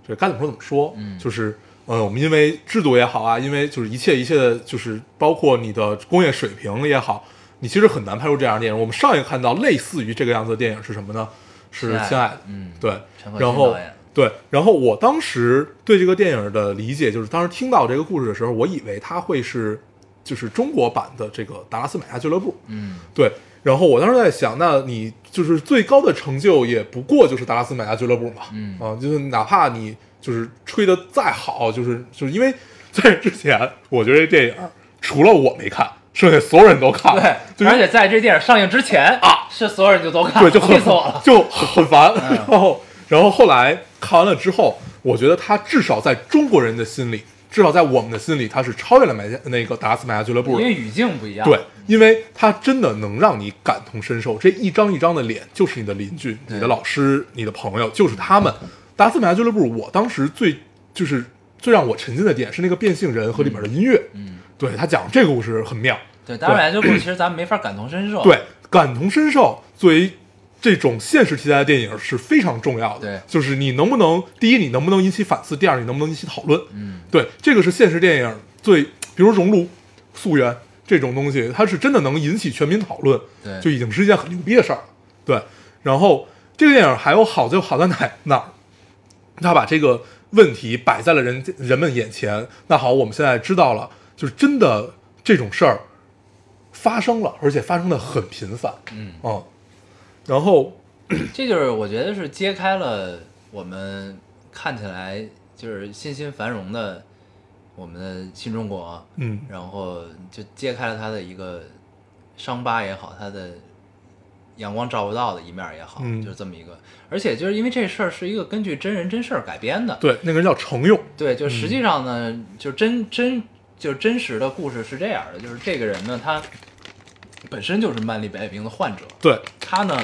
这该怎么说怎么说，嗯就是呃，我们因为制度也好啊，因为就是一切一切的，就是包括你的工业水平也好，你其实很难拍出这样的电影。我们上一个看到类似于这个样子的电影是什么呢？是亲爱的《。嗯，对然后对，然后我当时对这个电影的理解就是，当时听到这个故事的时候，我以为它会是就是中国版的这个《达拉斯买家俱乐部》。嗯，对，然后我当时在想，那你就是最高的成就也不过就是达拉斯买家俱乐部嘛，嗯啊，就是哪怕你就是吹的再好，就是就是因为 [LAUGHS] 在之前，我觉得这电影除了我没看，剩下所有人都看了，对，而且在这电影上映之前啊，是所有人就都看了，对，就死我了。就很烦。嗯然后，然后后来看完了之后，我觉得他至少在中国人的心里，至少在我们的心里，他是超越了买家那个达斯买家俱乐部的。因为语境不一样，对，因为他真的能让你感同身受，这一张一张的脸就是你的邻居、你的老师、你的朋友，就是他们。达拉斯买家俱乐部，我当时最就是最让我沉浸的点是那个变性人和里面的音乐。嗯，对他讲这个故事很妙。对，达斯美亚俱乐部，其实咱们没法感同身受。对，感同身受作为这种现实题材的电影是非常重要的。对就是你能不能，第一，你能不能引起反思；第二，你能不能引起讨论。嗯，对，这个是现实电影最，比如熔炉、溯源这种东西，它是真的能引起全民讨论，对就已经是一件很牛逼的事儿了。对，然后这个电影还有好就好在哪哪儿？他把这个问题摆在了人人们眼前。那好，我们现在知道了，就是真的这种事儿发生了，而且发生的很频繁。嗯嗯，然后这就是我觉得是揭开了我们看起来就是欣欣繁荣的我们的新中国，嗯然后就揭开了他的一个伤疤也好，他的阳光照不到的一面也好，嗯就是这么一个。而且就是因为这事儿是一个根据真人真事儿改编的，对，那个人叫程勇。对，就实际上呢，就真真就真实的故事是这样的，就是这个人呢，他本身就是慢粒白血病的患者，对，他呢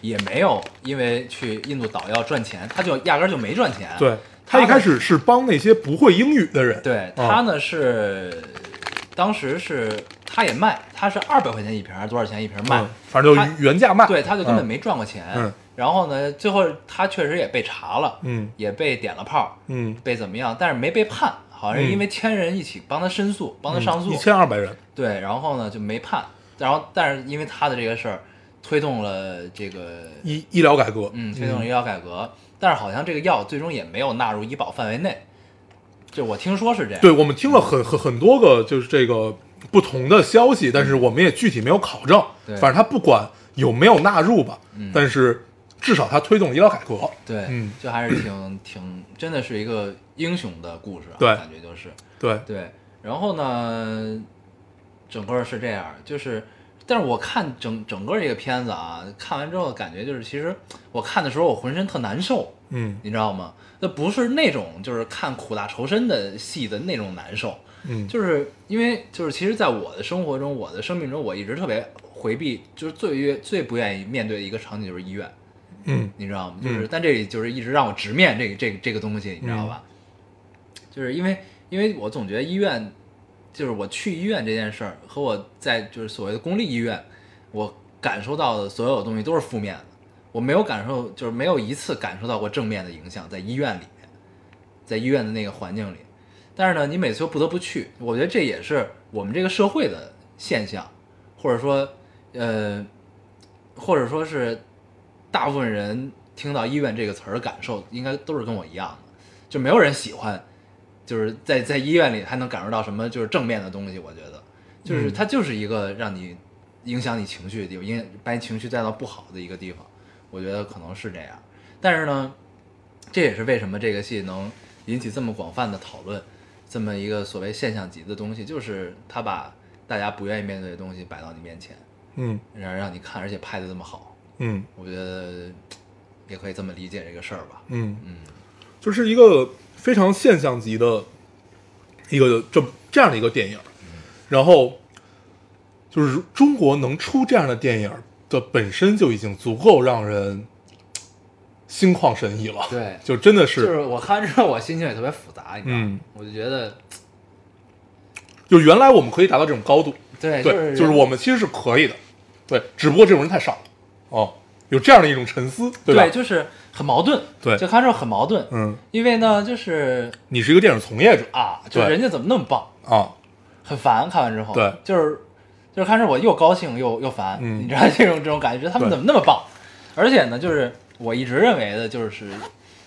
也没有因为去印度捣药赚钱，他就压根儿就没赚钱。对他一开始是帮那些不会英语的人。对，啊他呢是当时是他也卖，他是二百块钱一瓶还是多少钱一瓶卖？嗯，反正就他原价卖。对，他就根本嗯没赚过钱。嗯然后呢，最后他确实也被查了，嗯也被点了炮，嗯，被怎么样？但是没被判，好像是因为千人一起帮他申诉，帮他上诉。嗯一千二百人。对，然后呢就没判，然后但是因为他的这个事儿，推动了这个医医疗改革。嗯推动了医疗改革，但是好像这个药最终也没有纳入医保范围内，就我听说是这样。对，我们听了很很很多个就是这个不同的消息，但是我们也具体没有考证。对反正他不管有没有纳入吧，嗯但是至少他推动医疗改革。对，嗯就还是挺挺，真的是一个英雄的故事啊，对感觉就是对，对。然后呢，整个是这样，就是，但是我看整整个这个片子啊，看完之后感觉就是，其实我看的时候我浑身特难受，嗯你知道吗？那不是那种就是看苦大仇深的戏的那种难受，嗯，就是因为就是其实，在我的生活中，我的生命中，我一直特别回避，就是最越最不愿意面对的一个场景就是医院，嗯你知道吗？就是、但这里就是一直让我直面这个这个这个东西，你知道吧？就是因为因为我总觉得医院，就是我去医院这件事儿和我在就是所谓的公立医院，我感受到的所有东西都是负面的，我没有感受，就是没有一次感受到过正面的影响，在医院里面，在医院的那个环境里。但是呢，你每次又不得不去，我觉得这也是我们这个社会的现象，或者说，呃，或者说是大部分人听到医院这个词儿的感受，应该都是跟我一样的，就没有人喜欢，就是在在医院里还能感受到什么就是正面的东西。我觉得，就是嗯它就是一个让你影响你情绪的地方，影把你情绪带到不好的一个地方。我觉得可能是这样，但是呢，这也是为什么这个戏能引起这么广泛的讨论，这么一个所谓现象级的东西，就是他把大家不愿意面对的东西摆到你面前，嗯。然后让你看，而且拍的这么好，嗯。我觉得也可以这么理解这个事儿吧。嗯，嗯，就是一个非常现象级的一个这这样的一个电影，然后就是中国能出这样的电影的本身就已经足够让人心旷神怡了。对。就真的是就是我看完之后，我心情也特别复杂，你知道吗？嗯。我就觉得，就原来我们可以达到这种高度，对，对，是就是我们其实是可以的，对，只不过这种人太少。了，哦，有这样的一种沉思，对吧？对，就是很矛盾，对。就看之后很矛盾，嗯，因为呢，就是你是一个电影从业者。啊，就是人家怎么那么棒，啊，很烦，看完之后，对。就是就是看着我又高兴又又烦，嗯。你知道这种这种感觉，觉得他们怎么那么棒？而且呢，就是我一直认为的就是，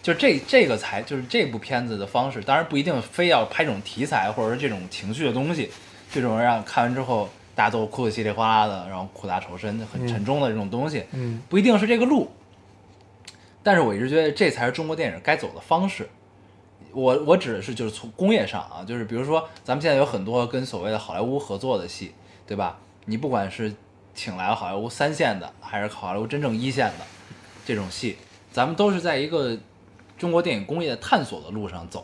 就这这个才就是这部片子的方式，当然不一定非要拍这种题材或者是这种情绪的东西，这种让看完之后大家都哭得稀里哗啦的，然后苦大仇深、很沉重的这种东西，嗯不一定是这个路。但是我一直觉得这才是中国电影该走的方式。我我指的是就是从工业上啊，就是比如说咱们现在有很多跟所谓的好莱坞合作的戏，对吧？你不管是请来了好莱坞三线的，还是好莱坞真正一线的这种戏，咱们都是在一个中国电影工业探索的路上走。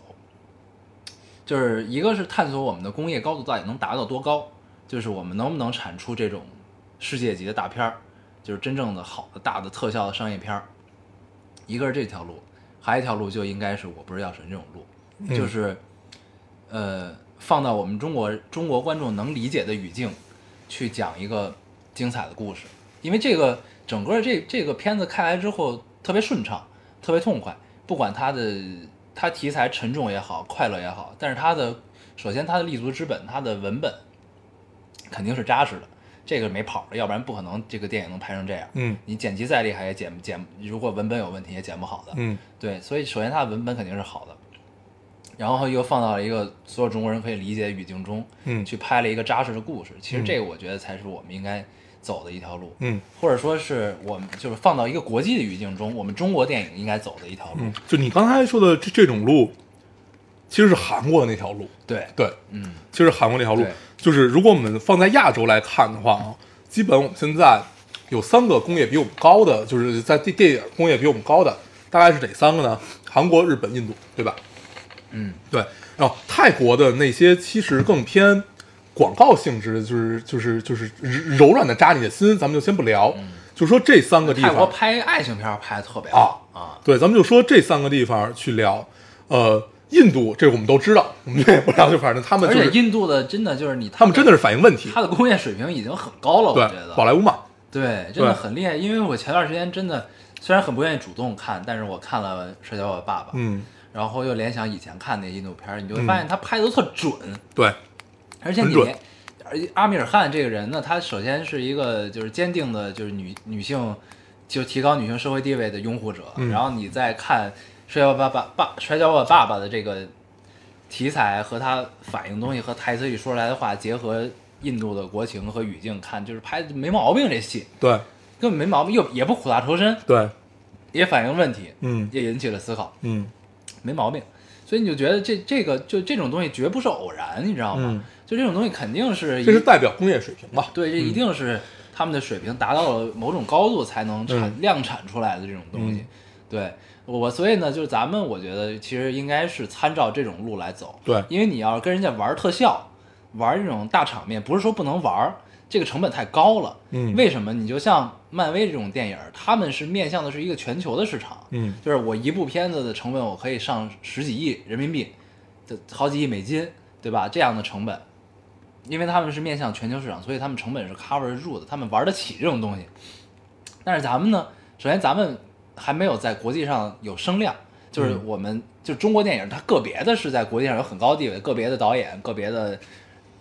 就是一个是探索我们的工业高度到底能达到多高，就是我们能不能产出这种世界级的大片儿，就是真正的好的大的特效的商业片儿。一个是这条路，还有一条路就应该是我不是药神这种路，就是呃放到我们中国中国观众能理解的语境去讲一个精彩的故事，因为这个整个这这个片子看来之后特别顺畅，特别痛快，不管它的它题材沉重也好，快乐也好，但是它的首先它的立足之本，它的文本肯定是扎实的，这个没跑的，要不然不可能这个电影能拍成这样。嗯你剪辑再厉害也剪剪，如果文本有问题也剪不好的。嗯对，所以首先它的文本肯定是好的，然后又放到了一个所有中国人可以理解的语境中，嗯去拍了一个扎实的故事。其实这个我觉得才是我们应该走的一条路，嗯或者说是我们就是放到一个国际的语境中，我们中国电影应该走的一条路。嗯，就你刚才说的这这种路，其实是韩国的那条路。对，对，嗯，其实韩国那条路，就是如果我们放在亚洲来看的话啊，基本我们现在有三个工业比我们高的，就是在电电影工业比我们高的，大概是哪三个呢？韩国、日本、印度，对吧？嗯，对。然后泰国的那些其实更偏广告性质，就是就是就是柔软的扎你的心，咱们就先不聊。就说这三个地方。泰国方，拍爱情片拍的特别好。啊，对，咱们就说这三个地方去聊。呃，印度这个我们都知道，我们也不聊，就反正他们而就是且印度的真的就是你，他们真的是反映问题。他的工业水平已经很高了，我觉得，宝莱坞嘛，对，真的很厉害。因为我前段时间真的虽然很不愿意主动看，但是我看了《摔跤吧，爸爸》，嗯，然后又联想以前看那印度片，你就会发现他拍的都特准，对，而且你，而且阿米尔汗这个人呢，他首先是一个就是坚定的，就是女女性，就提高女性社会地位的拥护者。嗯然后你再看《摔跤吧爸爸》《摔跤吧爸爸》的这个题材和他反映东西和台词里说出来的话结合印度的国情和语境看，就是拍的没毛病，这戏对，根本没毛病，又也不苦大仇深，对，也反映问题，嗯也引起了思考。嗯没毛病。所以你就觉得这这个就这种东西绝不是偶然，你知道吗？嗯就这种东西肯定是一这是代表工业水平吧？对，这一定是他们的水平达到了某种高度才能产、嗯量产出来的这种东西。嗯对我，所以呢，就是咱们我觉得其实应该是参照这种路来走。对因为你要跟人家玩特效，玩这种大场面，不是说不能玩，这个成本太高了。嗯为什么？你就像漫威这种电影，他们是面向的是一个全球的市场。嗯就是我一部片子的成本，我可以上十几亿人民币，的好几亿美金，对吧？这样的成本，因为他们是面向全球市场，所以他们成本是 cover 得住的，他们玩得起这种东西。但是咱们呢，首先咱们还没有在国际上有声量，就是嗯我们、就中国电影，它个别的是在国际上有很高地位，个别的导演、个别的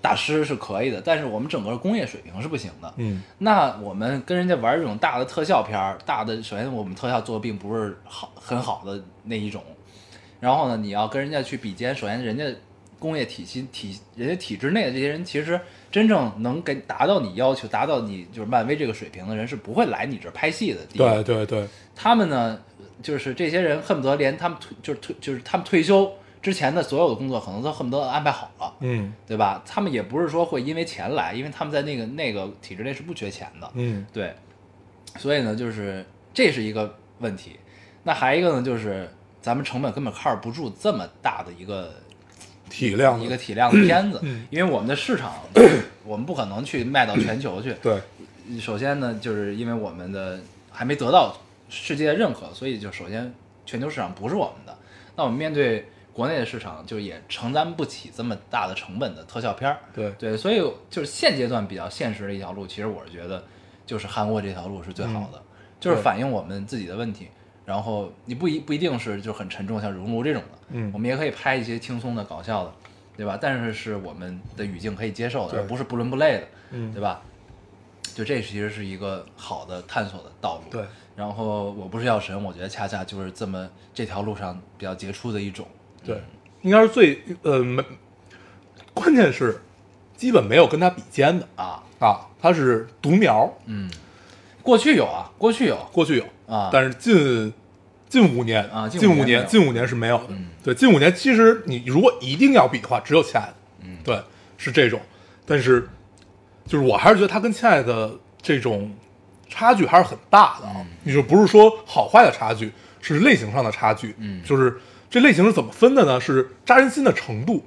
大师是可以的，但是我们整个工业水平是不行的。嗯那我们跟人家玩这种大的特效片儿，大的首先我们特效做的并不是好很好的那一种，然后呢，你要跟人家去比肩，首先人家工业体系体人家体制内的这些人，其实真正能给达到你要求、达到你就是漫威这个水平的人，是不会来你这儿拍戏的。对对对，他们呢，就是这些人恨不得连他们退就是退就是他们退休之前的所有的工作，可能都恨不得安排好了。嗯对吧？他们也不是说会因为钱来，因为他们在那个那个体制内是不缺钱的。嗯对，所以呢，就是这是一个问题。那还一个呢，就是咱们成本根本 cover 不住这么大的一个体量一个体量的片子，嗯因为我们的市场，[COUGHS] 我们不可能去卖到全球去。对首先呢，就是因为我们的还没得到世界认可，所以就首先全球市场不是我们的。那我们面对国内的市场，就也承担不起这么大的成本的特效片儿。对对，所以就是现阶段比较现实的一条路，其实我是觉得就是韩国这条路是最好的，就是反映我们自己的问题。然后你不一不一定是就很沉重，像《熔炉》这种的，嗯。我们也可以拍一些轻松的、搞笑的，对吧？但是是我们的语境可以接受的，不是不伦不类的，嗯。对吧？就这其实是一个好的探索的道路。对，然后我不是药神，我觉得恰恰就是这么这条路上比较杰出的一种。对，应该是最呃没，关键是基本没有跟他比肩的。啊，啊，他是独苗，嗯，过去有啊，过去有过去有啊但是近近五年啊近近五五年近五年是没有的。嗯对，近五年其实你如果一定要比的话，只有亲爱的，嗯对，是这种。但是就是我还是觉得他跟亲爱的这种差距还是很大的啊。嗯你就不是说好坏的差距，是类型上的差距。嗯就是这类型是怎么分的呢？是扎人心的程度，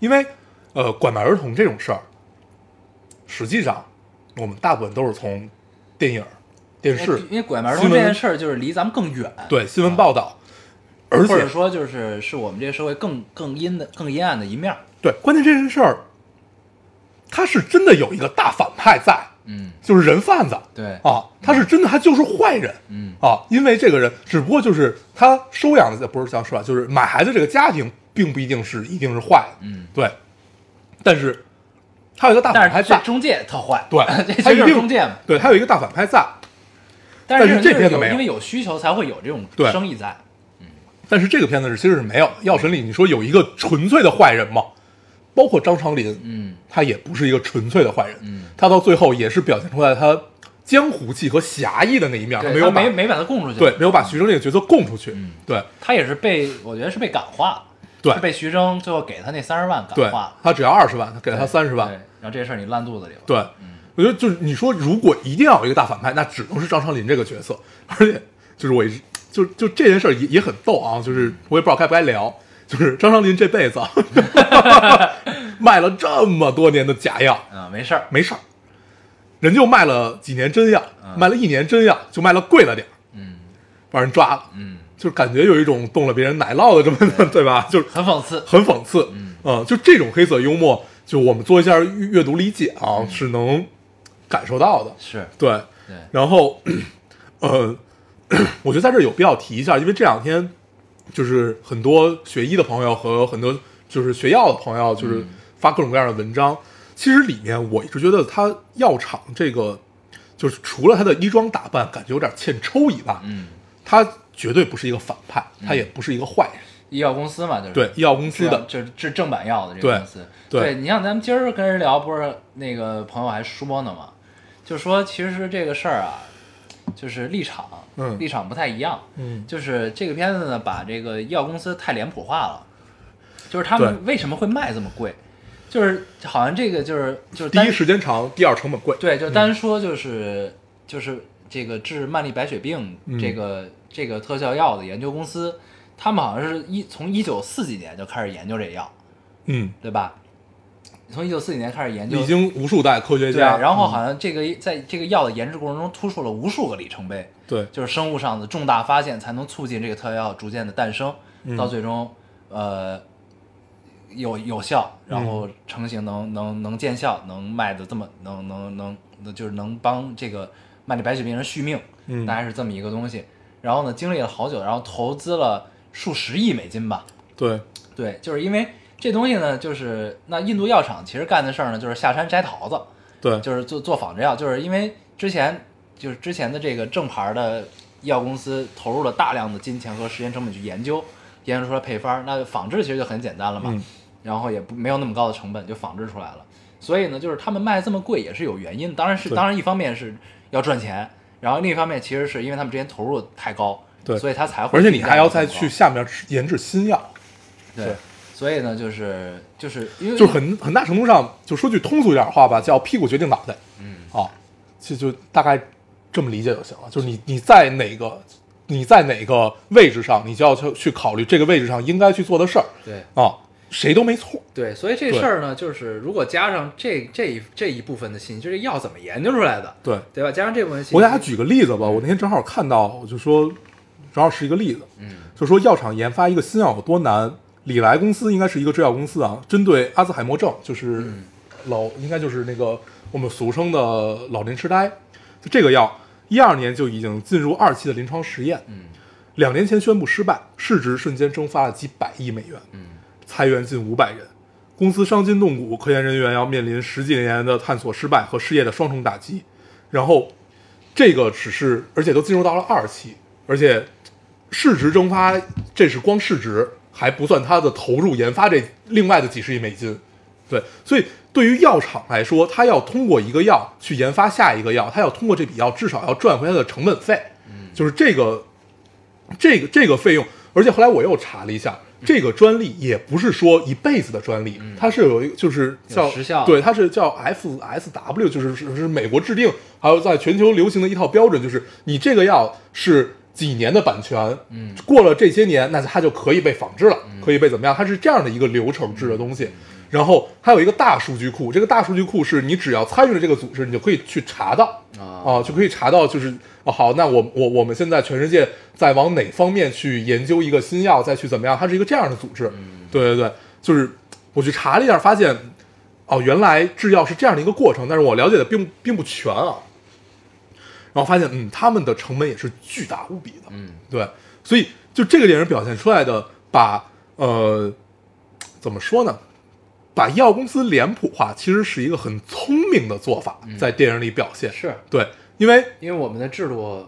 因为呃，拐卖儿童这种事儿，实际上我们大部分都是从电影、电视、因为拐卖儿童这件事儿就是离咱们更远，对新闻报道，而或者且说就是是我们这个社会更更阴的更阴暗的一面。对关键这件事儿，他是真的有一个大反派在，嗯，就是人贩子对，啊，他是真的他就是坏人嗯。啊，因为这个人只不过就是他收养的不是叫是吧，就是买孩子这个家庭并不一定是一定是坏的，嗯，对，但是他有一个大反派在，中介特坏，对 [LAUGHS] 这其实就是他一定中介嘛。对他有一个大反派在，但但是这就是片子没有。有因为有需求才会有这种对。生意在。但是这个片子是其实是没有。的。药神里你说有一个纯粹的坏人吗？包括张长林，嗯。他也不是一个纯粹的坏人，嗯，他到最后也是表现出来他江湖气和侠义的那一面，他对，没有把没没把他供出去，对没有把徐峥这个角色供出去，嗯。对。他也是被我觉得是被感化了，对。被徐峥最后给他那三十万对感化了，，他只要二十万，他给了他三十万对，，然后这事儿你烂肚子里了，对，我觉得就是你说如果一定要有一个大反派，那只能是张长林这个角色，而且就是我一直就就这件事儿也也很逗啊，就是我也不知道该不该聊，就是张长林这辈子 [LAUGHS] 卖了这么多年的假药，嗯，没事儿，没事儿，人就卖了几年真药，卖了一年真药，就卖了贵了点儿，嗯。把人抓了，嗯，就是感觉有一种动了别人奶酪的这么的，对。[LAUGHS] 吧？就是很讽刺，很讽刺，嗯。就这种黑色幽默，就我们做一下阅阅读理解啊，是能感受到的，是。对。对，然后，[CLEARS THROAT] 呃，[CLEARS THROAT] 我觉得在这儿有必要提一下，因为这两天就是很多学医的朋友和很多就是学药的朋友，就是发各种各样的文章。其实里面我一直觉得他药厂这个，就是除了他的衣装打扮感觉有点欠抽以外，嗯，他绝对不是一个反派，他也不是一个坏人。医药公司嘛，就是对，医药公司的，就是治正版药的这个公司。对你像咱们今儿跟人聊，不是那个朋友还说呢嘛，就说其实这个事儿啊，就是立场，嗯立场不太一样。嗯就是这个片子呢，把这个医药公司太脸谱化了，就是他们为什么会卖这么贵，就是好像这个就是就是第一时间长，第二成本贵。对，就单说就是、就是这个治慢粒白血病嗯这个、这个特效药的研究公司，他们好像是一从一九四几年就开始研究这药，嗯，对吧？从一九四几年开始研究，已经无数代科学对，家，然后嗯。好像这个在这个药的研制过程中突出了无数个里程碑，对。就是生物上的重大发现，才能促进这个特效药逐渐的诞生，嗯。到最终呃有有效，然后成型能能能见效，能卖的这么能能能能就是能帮这个慢粒白血病人续命，嗯。大概是这么一个东西。然后呢，经历了好久，然后投资了数十亿美金吧，对。对，就是因为这东西呢，就是那印度药厂其实干的事儿呢，就是下山摘桃子，对，就是做做仿制药，就是因为之前就是之前的这个正牌的医药公司投入了大量的金钱和时间成本去研究，研究出来配方儿，那仿制其实就很简单了嘛，嗯。然后也不没有那么高的成本就仿制出来了。所以呢，就是他们卖这么贵也是有原因，当然是当然一方面是要赚钱，然后另一方面其实是因为他们之前投入太高，对。所以他才会而且你还要再去下面研制新药，对对，所以呢，就是就是因为就很很大程度上，就说句通俗一点的话吧，叫屁股决定脑袋。嗯。啊，就就大概这么理解就行了。就是你你在哪个你在哪个位置上，你就要去去考虑这个位置上应该去做的事儿。对。啊，谁都没错。对，所以这事儿呢，就是如果加上这这一这一部分的信息，就是药怎么研究出来的，对，对吧？加上这部分信息，我给大家举个例子吧，我那天正好看到，我就说，正好是一个例子，嗯。就说药厂研发一个新药有多难。李来公司应该是一个制药公司啊，针对阿兹海默症，就是嗯。老应该就是那个我们俗称的老年痴呆，就这个药，一二年就已经进入二期的临床实验，嗯。两年前宣布失败，市值瞬间蒸发了几百亿美元，嗯裁员近五百人，公司伤筋动骨，科研人员要面临十几年的探索失败和失业的双重打击。然后这个只是，而且都进入到了二期，而且市值蒸发，这是光市值还不算它的投入研发这另外的几十亿美金。对，所以对于药厂来说，它要通过一个药去研发下一个药，它要通过这笔药至少要赚回它的成本费，就是这个这个这个费用。而且后来我又查了一下，这个专利也不是说一辈子的专利，它是有一个就是叫时效对，它是叫 FSW，就是是是美国制定，还有在全球流行的一套标准，就是你这个药是几年的版权，嗯，过了这些年，那它就可以被仿制了，可以被怎么样？它是这样的一个流程制的东西。然后还有一个大数据库，这个大数据库是你只要参与了这个组织，你就可以去查到啊啊，就可以查到，就是哦，好，那我我我们现在全世界在往哪方面去研究一个新药，再去怎么样？它是一个这样的组织。对对对，就是我去查了一下，发现哦，原来制药是这样的一个过程，但是我了解的并并不全啊。然后发现，嗯，他们的成本也是巨大无比的。嗯，对，所以就这个电影表现出来的，把呃，怎么说呢？把医药公司脸谱化，其实是一个很聪明的做法，在电影里表现。是对，因为因为我们的制度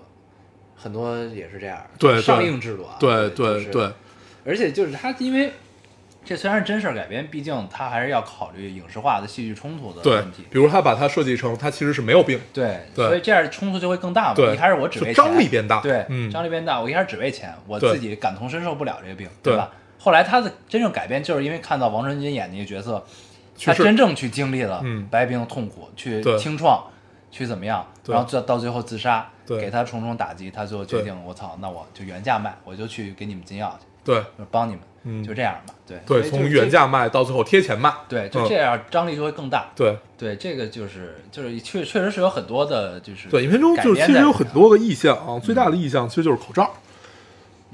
很多也是这样，对对上映制度啊，对就是对对而且就是他，因为这虽然是真事儿改编，毕竟他还是要考虑影视化的戏剧冲突的问题，。比如他把它设计成，他其实是没有病，对，对所以这样冲突就会更大嘛。对一开始我只为钱张力变大对，嗯张力变大。我一开始只为钱，我自己感同身受不了这个病，对吧？后来他的真正改变，就是因为看到王传君演那个角色，他真正去经历了嗯。白冰的痛苦，去清创，去怎么样，然后到到最后自杀，给他重重打击，他最后决定，我操，那我就原价卖，我就去给你们进药去，对。就是帮你们，嗯。就这样吧。对。对，从原价卖到最后贴钱卖，对，就嗯。这样，张力就会更大。对。对，这个就是就是确确实是有很多的，就是对，影片中改就是其实有很多个意象啊，最大的意象其实就是口罩，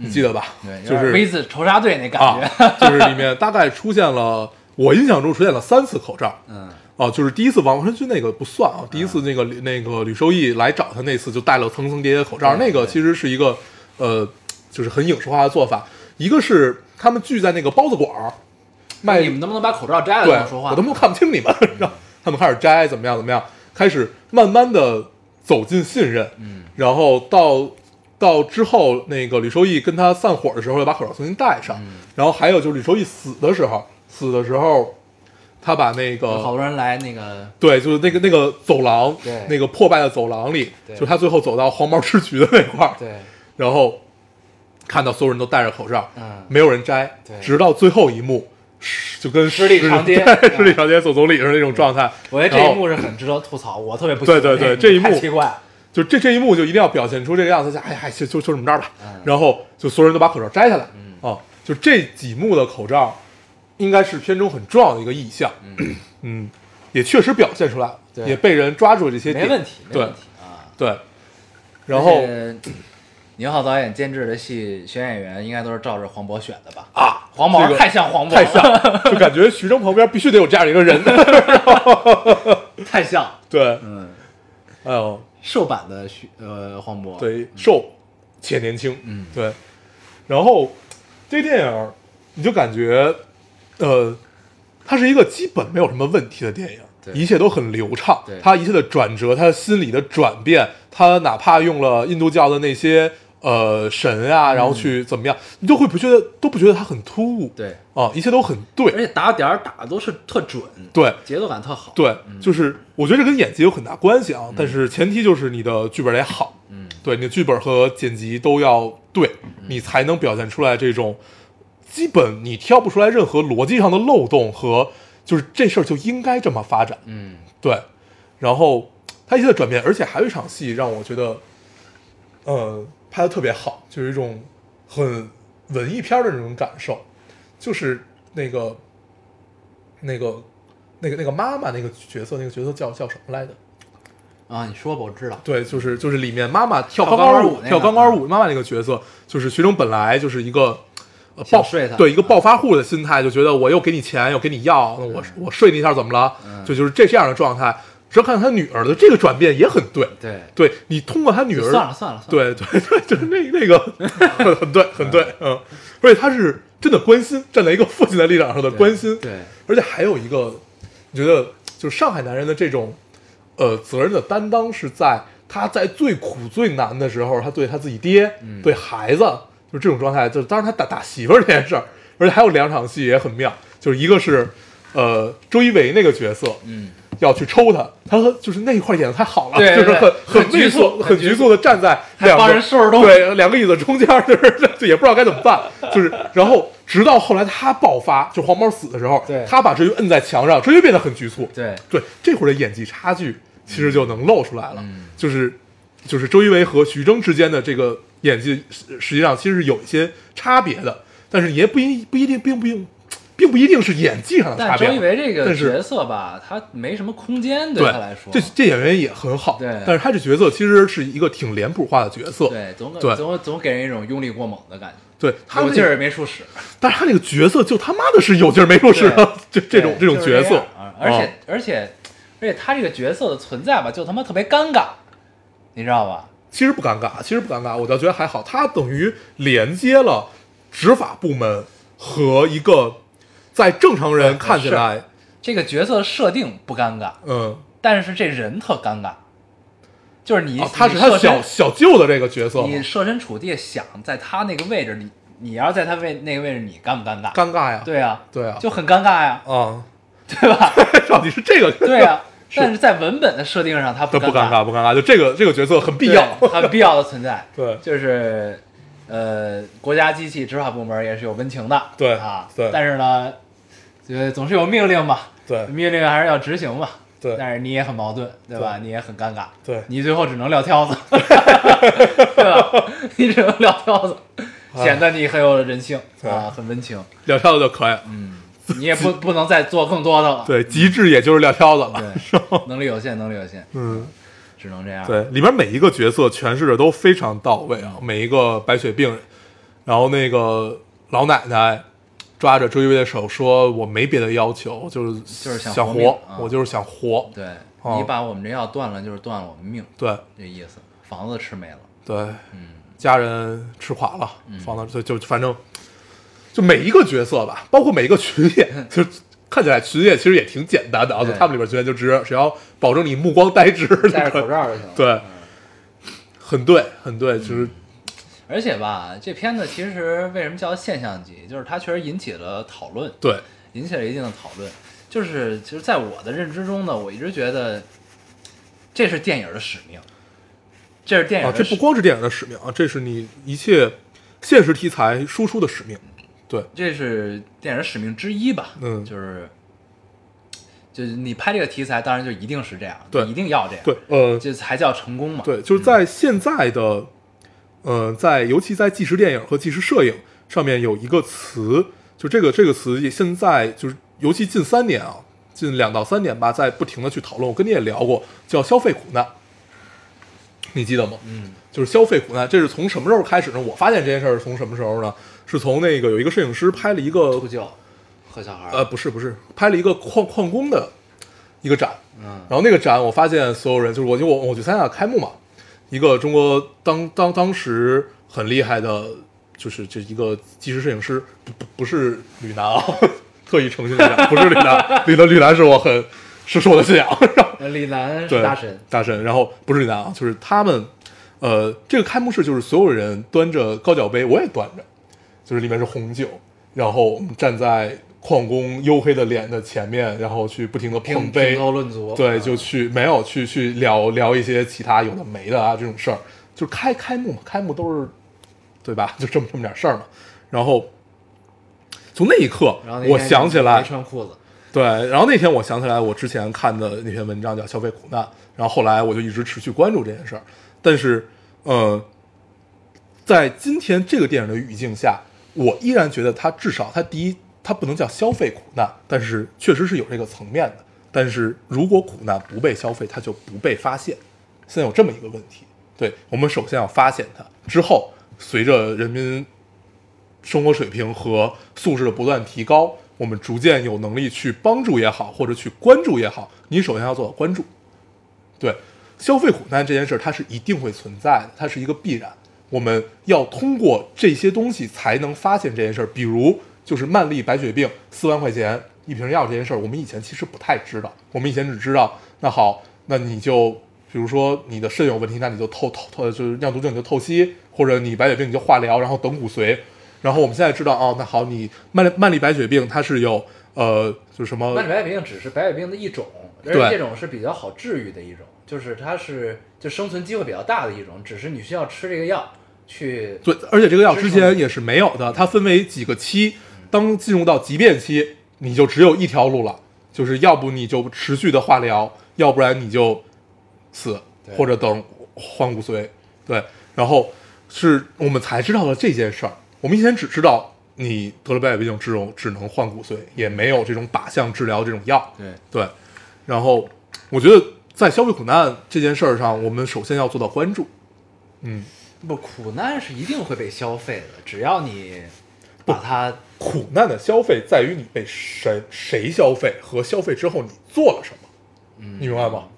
你记得吧？对，就是点 V 字仇杀队那感啊觉。，就是里面大概出现了，我印象中出现了三次口罩。嗯，哦，就是第一次王传君那个不算啊，第一次那个吕那个吕受益来找他那次就戴了层层叠叠口罩，对那个其实是一个呃，就是很影视化的做法。一个是他们聚在那个包子馆儿卖，你们能不能把口罩摘了对跟我说话？我都没有看不清你们，[LAUGHS] 然后他们开始摘怎么样怎么样，开始慢慢的走进信任，嗯，然后到到之后，那个吕受益跟他散伙的时候，又把口罩重新戴上，嗯。然后还有就是吕受益死的时候，死的时候，他把那个好个多人来那个，对，就是那个那个走廊对，那个破败的走廊里，就他最后走到黄毛吃橘的那块儿，对，然后看到所有人都戴着口罩，嗯。没有人摘对，直到最后一幕，是就跟十里长街十里长街 [LAUGHS] 走总理似的那种状态。我觉得这一幕是很值得吐槽，我特别不喜欢对对对这这一幕奇怪了。就这这一幕就一定要表现出这个样子，哎呀，就就就这么着吧。嗯然后就所有人都把口罩摘下来，啊，就这几幕的口罩，应该是片中很重要的一个意象。嗯，也确实表现出来了，对也被人抓住了这些点。没问题，没问题啊。对，然后 [CLEARS THROAT] 宁浩导演监制的戏选演员应该都是照着黄渤选的吧？啊，黄渤太像黄渤，太像，[LAUGHS] 就感觉徐峥旁边必须得有这样一个人。[LAUGHS] 太像。对，嗯，哎呦，瘦版的徐呃黄渤，对，瘦且年轻，嗯。对。然后这电影你就感觉，呃，它是一个基本没有什么问题的电影，一切都很流畅对。它一切的转折，它心理的转变，它哪怕用了印度教的那些呃神啊，然后去怎么样，你都会不觉得都不觉得它很突兀，嗯对，啊，一切都很对而，且打点儿打的都是特准，对。节奏感特好。对，就是我觉得这跟演技有很大关系啊，但是前提就是你的剧本得好，嗯，对，你的剧本和剪辑都要对，你才能表现出来这种基本你挑不出来任何逻辑上的漏洞和就是这事儿就应该这么发展，嗯，对。然后他一切的转变，而且还有一场戏让我觉得，呃，拍的特别好，就有一种很文艺片的那种感受，就是那个那个那个那个妈妈那个角色，那个角色叫叫什么来着？啊，你说吧，我知道。对，就是就是里面妈妈跳跳钢管舞，跳钢管舞妈妈那个角色，就是徐峥本来就是一个。呃，暴对一个暴发户的心态，就觉得我又给你钱，又给你药，那我我睡你一下怎么了？就就是这这样的状态。只要看看他女儿的这个转变也很对，对，对你通过他女儿，算了算了算了，对对对，就是那那个很很对很对，嗯，而且他是真的关心，站在一个父亲的立场上的关心，对，而且还有一个，你觉得就是上海男人的这种，呃责任的担当是在他在最苦最难的时候，他对他自己爹、对孩子，就是这种状态。就是当然他打打媳妇儿这件事儿，而且还有两场戏也很妙，就是一个是呃周一围那个角色，嗯，要去抽他，他和就是那一块演的太好了，对就是很很局猥促、很局促。的站在两个人对，两个椅子中间，[LAUGHS] 就是就也不知道该怎么办，就是然后直到后来他爆发，就黄毛死的时候，对他把周瑜摁在墙上，周瑜变得很局促，对，对，这会儿的演技差距其实就能露出来了，嗯。就是就是周一围和徐峥之间的这个演技，实实际上其实是有一些差别的，但是也不一不一定，并不一定，并不一定是演技上的差但别但。周一围这个角色吧，他没什么空间，对他来说，这这演员也很好，对。但是他这角色其实是一个挺脸谱化的角色，对，总对。总总给人一种用力过猛的感觉，对，他那有劲儿也没处使，但是他那个角色就他妈的是有劲儿没处使的，这 [LAUGHS] 这种这种角色。就是啊，而且哦。而且而且他这个角色的存在吧，就他妈特别尴尬，你知道吧？其实不尴尬，其实不尴尬，我倒觉得还好，他等于连接了执法部门和一个在正常人看起来，这个角色设定不尴尬，嗯，但是这人特尴尬，就是你，哦，他是他小小舅的这个角色，你设身处地想在他那个位置，你你要在他位那个位置，你尴不尴尬？尴尬呀，对呀，对啊，就很尴尬呀，啊，[LAUGHS] 对吧？到底是这个 [LAUGHS] 对 [LAUGHS] 呀，但是在文本的设定上，他不他不尴尬，不尴尬，就这个这个角色很必要，很必要的存在。对。就是呃，国家机器执法部门也是有温情的，对啊，对。但是呢，就总是有命令嘛，对命令还是要执行嘛。对但是你也很矛盾，对吧？对你也很尴尬，对你最后只能撂挑子，[LAUGHS] 对吧？你只能撂挑子，显得你很有人性对啊，很温情。撂挑子就可以了，嗯，你也不不能再做更多的了，对，极致也就是撂挑子了，对，能力有限，能力有限，嗯。只能这样。对，里面每一个角色诠释的都非常到位啊，每一个白血病人，然后那个老奶奶抓着周一围的手说：“我没别的要求，就是就是想想活啊。我就是想活。对哦你把我们这药断了，就是断了我们命，对。这意思。房子吃没了，对，嗯，家人吃垮了，房子就就反正就每一个角色吧，包括每一个群演，[LAUGHS] 就看起来群演其实也挺简单的啊，在他们里边群演就只只要保证你目光呆滞，戴着口罩就行。[LAUGHS] 对。嗯很对，很对，就是而且吧，这片子其实为什么叫现象级，就是它确实引起了讨论，对，引起了一定的讨论。就是其实，在我的认知中呢，我一直觉得这是电影的使命，这是电影啊，的使、这不光是电影的使命啊，这是你一切现实题材输出的使命。对，这是电影的使命之一吧。嗯就是就是你拍这个题材，当然就一定是这样，对一定要这样，对，呃，这才叫成功嘛。对，就是在现在的，呃，在尤其在纪实电影和纪实摄影上面有一个词，就这个这个词也现在就是尤其近三年啊，近两到三年吧，在不停的去讨论。我跟你也聊过，叫消费苦难，你记得吗？嗯，就是消费苦难，这是从什么时候开始呢？我发现这件事儿是从什么时候呢？是从那个有一个摄影师拍了一个秃鹫和小孩，呃，不是不是，拍了一个矿矿工的一个展，嗯然后那个展我发现所有人就是我就我我去参加开幕嘛，一个中国当当当时很厉害的，就是这一个纪实摄影师，不不不是吕楠啊，[LAUGHS] 特意澄清一下，[LAUGHS] 不是吕楠，吕楠吕楠是我很是是我的信仰，然后呃李楠对是大神，大神，然后不是吕楠啊，就是他们，呃，这个开幕式就是所有人端着高脚杯，我也端着，就是里面是红酒，然后我们站在矿工黝黑的脸的前面，然后去不停的碰杯评，头论足，对，就去没有去去聊聊一些其他有的没的啊这种事儿，就开开幕嘛，开幕都是对吧？[LAUGHS] 就这么这么点事儿嘛。然后从那一刻我想起来没，穿裤子，对，然后那天我想起来我之前看的那篇文章叫《消费苦难》，然后后来我就一直持续关注这件事儿。但是，呃，在今天这个电影的语境下，我依然觉得它至少它第一，它不能叫消费苦难，但是确实是有这个层面的。但是如果苦难不被消费，它就不被发现。现在有这么一个问题，对我们首先要发现它，之后随着人民生活水平和素质的不断提高，我们逐渐有能力去帮助也好，或者去关注也好，你首先要做到关注。对，消费苦难这件事，它是一定会存在的，它是一个必然。我们要通过这些东西才能发现这件事儿。比如，就是慢粒白血病四万块钱一瓶药这件事儿，我们以前其实不太知道，我们以前只知道，那好，那你就比如说你的肾有问题，那你就透透透就是尿毒症你就透析，或者你白血病你就化疗，然后等骨髓。然后我们现在知道哦，那好，你慢慢粒白血病它是有呃就是什么慢粒白血病只是白血病的一种，而这种是比较好治愈的一种，就是它是就生存机会比较大的一种，只是你需要吃这个药去对，而且这个药之前也是没有的，它分为几个期，当进入到急变期，你就只有一条路了，就是要不你就持续的化疗，要不然你就死，或者等换骨髓。对，然后是我们才知道了这件事儿，我们以前只知道你得了白血病只有只能换骨髓，也没有这种靶向治疗这种药。对对，然后我觉得在消费苦难这件事儿上，我们首先要做到关注。嗯，不苦难是一定会被消费的，只要你把它苦难的消费在于你被谁谁消费和消费之后你做了什么，嗯你明白吗？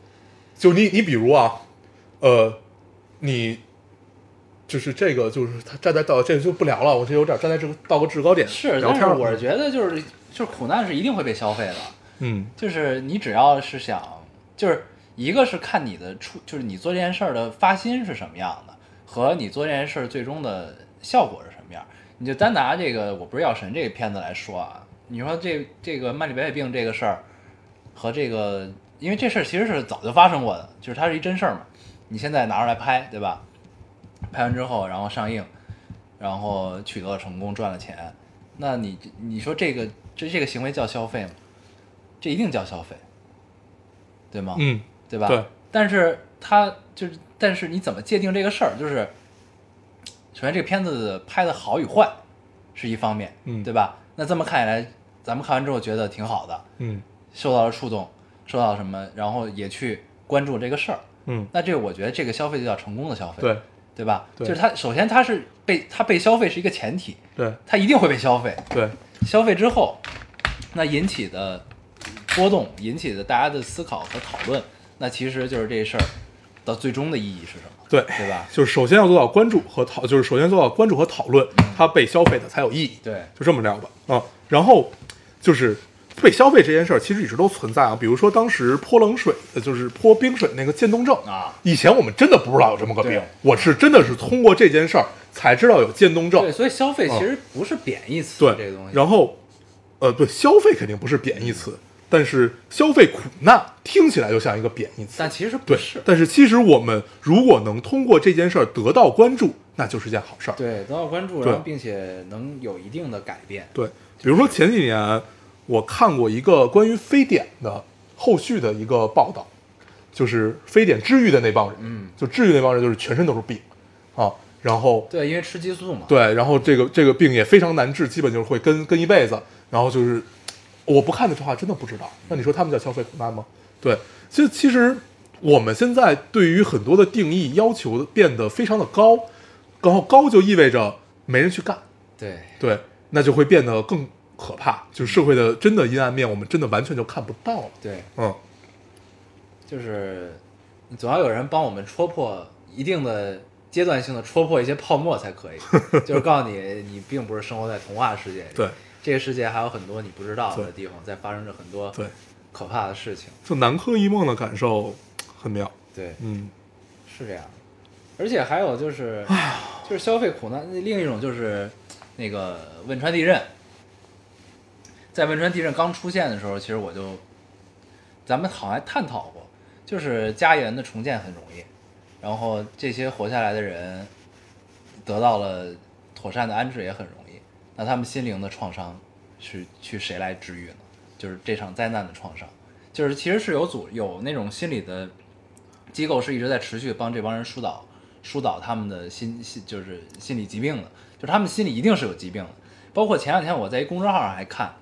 就你你比如啊，呃，你就是这个就是他站在道这个就不聊了，我这有点站在这个到个制高点是。但是我是觉得就是就是苦难是一定会被消费的，嗯就是你只要是想，就是一个是看你的出，就是你做这件事儿的发心是什么样的，和你做这件事儿最终的效果是什么样。你就单拿这个《我不是药神》这个片子来说啊，你说这这个慢粒白血病这个事儿和这个，因为这事儿其实是早就发生过的，就是它是一真事儿嘛。你现在拿出来拍，对吧？拍完之后，然后上映，然后取得了成功，赚了钱，那你你说这个这这个行为叫消费吗？这一定叫消费，对吗？嗯，对吧？对。但是他就是，但是你怎么界定这个事儿？就是，首先这个片子拍的好与坏是一方面，嗯对吧？那这么看起来，咱们看完之后觉得挺好的，嗯受到了触动，受到了什么，然后也去关注这个事儿。嗯，那这我觉得这个消费就叫成功的消费，对对吧？对就是它首先它是被它被消费是一个前提，对它一定会被消费，对，消费之后，那引起的波动，引起的大家的思考和讨论，那其实就是这事儿的最终的意义是什么，对对吧？就是首先要做到关注和讨，就是首先做到关注和讨论，它被消费的才有意义。对，就这么聊吧啊。然后就是被消费这件事儿，其实一直都存在啊。比如说当时泼冷水，呃就是泼冰水那个渐冻症啊，以前我们真的不知道有这么个病，我是真的是通过这件事儿才知道有渐冻症对，。所以消费其实不是贬义词，对，这个东西。然后，呃，对，消费肯定不是贬义词，但是消费苦难听起来就像一个贬义词。但其实不对是，，但是其实我们如果能通过这件事儿得到关注，那就是件好事儿。对，得到关注，然后并且能有一定的改变。对，比如说前几年我看过一个关于非典的后续的一个报道，就是非典治愈的那帮人，嗯，就治愈那帮人就是全身都是病啊，然后对，因为吃激素嘛。对，然后这个这个病也非常难治，基本就是会跟跟一辈子，然后就是我不看的话真的不知道，那你说他们叫消费苦难吗？对，其实其实我们现在对于很多的定义要求变得非常的高，然后高就意味着没人去干。对对，那就会变得更可怕，就是社会的真的阴暗面，我们真的完全就看不到了。对，嗯，就是总要有人帮我们戳破一定的阶段性的戳破一些泡沫才可以，[LAUGHS] 就是告诉你，你并不是生活在童话世界里，对，这个世界还有很多你不知道的地方，在发生着很多对，可怕的事情。就南柯一梦的感受很妙。对，嗯，是这样的。而且还有就是，就是消费苦难，另一种就是那个汶川地震。在汶川地震刚出现的时候，其实我就，咱们好像还探讨过，就是家园的重建很容易，然后这些活下来的人得到了妥善的安置也很容易。那他们心灵的创伤是去谁来治愈呢？就是这场灾难的创伤，就是其实是有组有那种心理的机构是一直在持续帮这帮人疏导疏导他们的心心就是心理疾病的，就是他们心里一定是有疾病的。包括前两天我在一公众号上还看，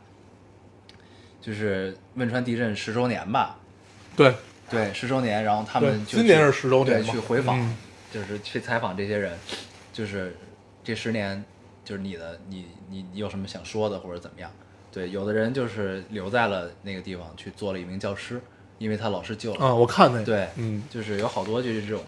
就是汶川地震十周年吧，对，对，十周年，然后他们就今年是10周年对，去回访，嗯。就是去采访这些人，就是这十年，就是你的，你你你有什么想说的或者怎么样？对，有的人就是留在了那个地方去做了一名教师，因为他老师救了他。啊，我看那个，对，嗯，就是有好多就是这种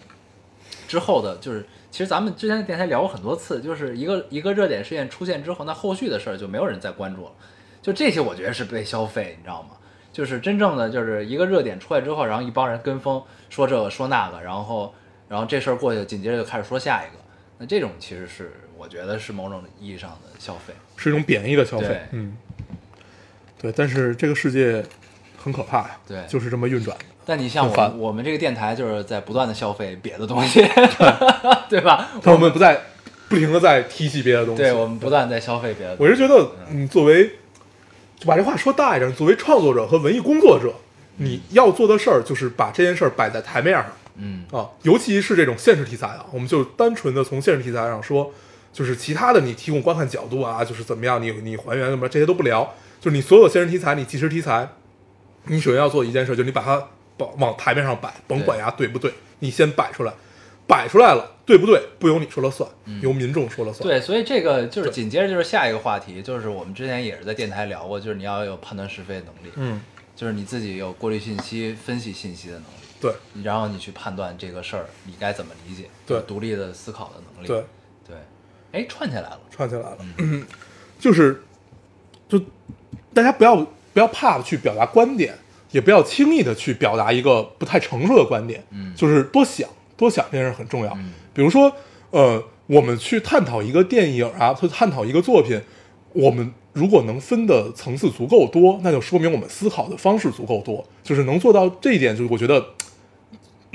之后的，就是其实咱们之前在电台聊过很多次，就是一个一个热点事件出现之后，那后续的事儿就没有人再关注了。就这些，我觉得是被消费，你知道吗？就是真正的就是一个热点出来之后，然后一帮人跟风说这个说那个，然后然后这事儿过去了，紧接着就开始说下一个。那这种其实是我觉得是某种意义上的消费。是一种贬义的消费。嗯，对，但是这个世界很可怕呀，对就是这么运转的。但你像我们我们这个电台就是在不断的消费别的东西，对吧？但我们不在不停的在提起别的东西。对我们不断在消费别的东西。我是觉得，嗯，作为就把这话说大一点，作为创作者和文艺工作者，你要做的事儿就是把这件事儿摆在台面上嗯啊，尤其是这种现实题材啊，我们就单纯的从现实题材上说，就是其他的你提供观看角度啊，就是怎么样，你你还原什么这些都不聊，就是你所有现实题材，你纪实题材，你首先要做一件事，就是你把它往往台面上摆，甭管呀对不对，你先摆出来，摆出来了，对不对？不由你说了算，由民众说了算。对，所以这个就是紧接着就是下一个话题，就是我们之前也是在电台聊过，就是你要有判断是非的能力，嗯，就是你自己有过滤信息、分析信息的能力，对。然后你去判断这个事儿你该怎么理解，对。独立的思考的能力，对，对，哎，串起来了，串起来了，嗯 [CLEARS THROAT] 就是就大家不要不要怕去表达观点，也不要轻易的去表达一个不太成熟的观点，嗯就是多想多想这件事很重要。嗯比如说，呃，我们去探讨一个电影啊，去探讨一个作品，我们如果能分的层次足够多，那就说明我们思考的方式足够多，就是能做到这一点，就是我觉得。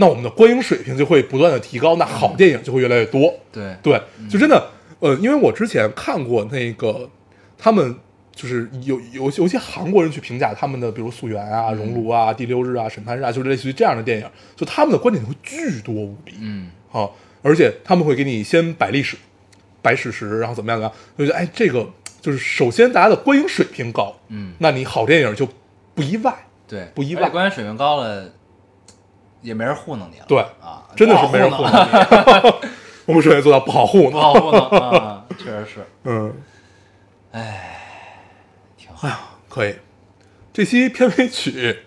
那我们的观影水平就会不断的提高，那好电影就会越来越多。对，对，就真的，呃，因为我之前看过那个，他们就是有有有些韩国人去评价他们的，比如《溯源》啊、《熔炉》啊、《第六日》啊、《审判日》啊，就是类似于这样的电影，就他们的观点会巨多无比嗯啊，而且他们会给你先摆历史、摆史实，然后怎么样怎么样，就觉得哎，这个就是首先大家的观影水平高，嗯，那你好电影就不意外，对，不意外观影水平高了，也没人糊弄你了，对啊，真的是没人糊弄你。[LAUGHS] 我们首先做到不好糊弄，不好糊弄啊，确实是，[LAUGHS] 嗯。哎挺好，可以。这期片尾曲，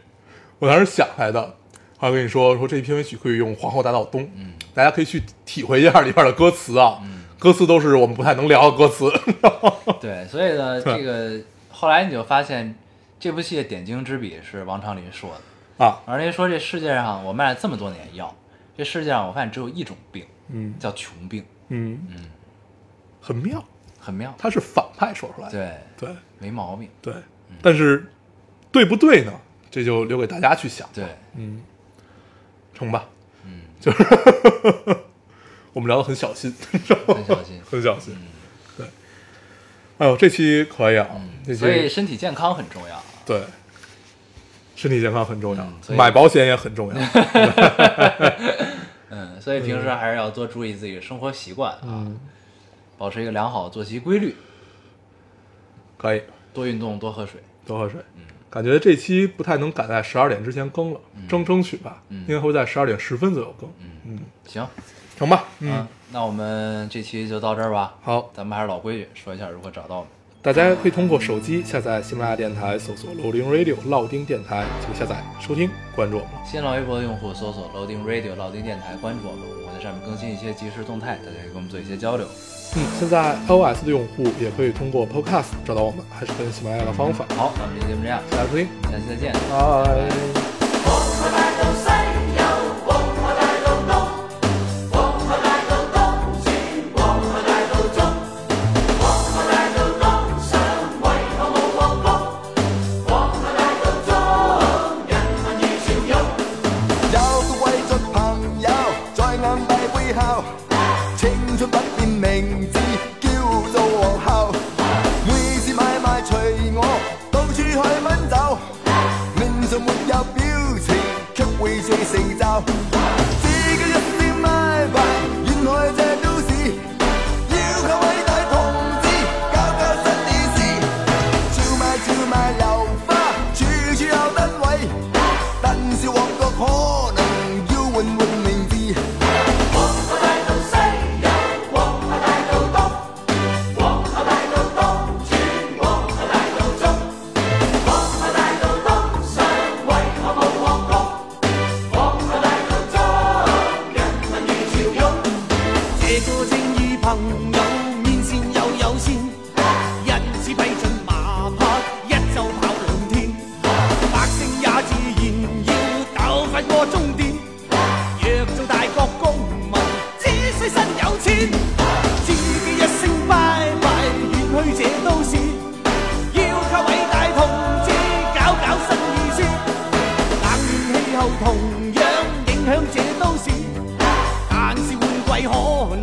我当时想来的，我还跟你说说这片尾曲可以用《皇后大道东》，嗯，大家可以去体会一下里边的歌词啊，嗯。歌词都是我们不太能聊的歌词，[LAUGHS] 对，所以呢，这个后来你就发现，这部戏的点睛之笔是王昌龄说的。啊，王昌龄说，这世界上我卖了这么多年药，这世界上我发现只有一种病，嗯。叫穷病，嗯。嗯，很妙，很妙。他是反派说出来的，对，对。没毛病。对，但是对不对呢？这就留给大家去想，对，嗯，成吧，嗯，就是 [LAUGHS] 我们聊的很小心，很小心。很小心，对，哎呦，这期可以啊，这期嗯所以身体健康很重要。啊。对，身体健康很重要，嗯买保险也很重要。[LAUGHS] 嗯，所以平时还是要多注意自己的生活习惯啊，嗯，保持一个良好的作息规律，可以多运动，多喝水。多喝水。嗯感觉这期不太能赶在十二点之前更了，争争取吧，嗯应该会在十二点十分左右更。嗯，行，成吧。嗯嗯，，那我们这期就到这儿吧。好，咱们还是老规矩，说一下如何找到我们。大家可以通过手机下载喜马拉雅电台，搜索 Loading Radio 老丁电台，就可下载收听，关注我们。新浪微博的用户搜索 Loading Radio 老丁电台，关注我们，我们在上面更新一些即时动态，大家可以跟我们做一些交流。嗯，现在 iOS 的用户也可以通过 Podcast 找到我们，还是跟喜马拉雅的方法。好，那我们这期节目这样，大家收听，下期再见。拜。可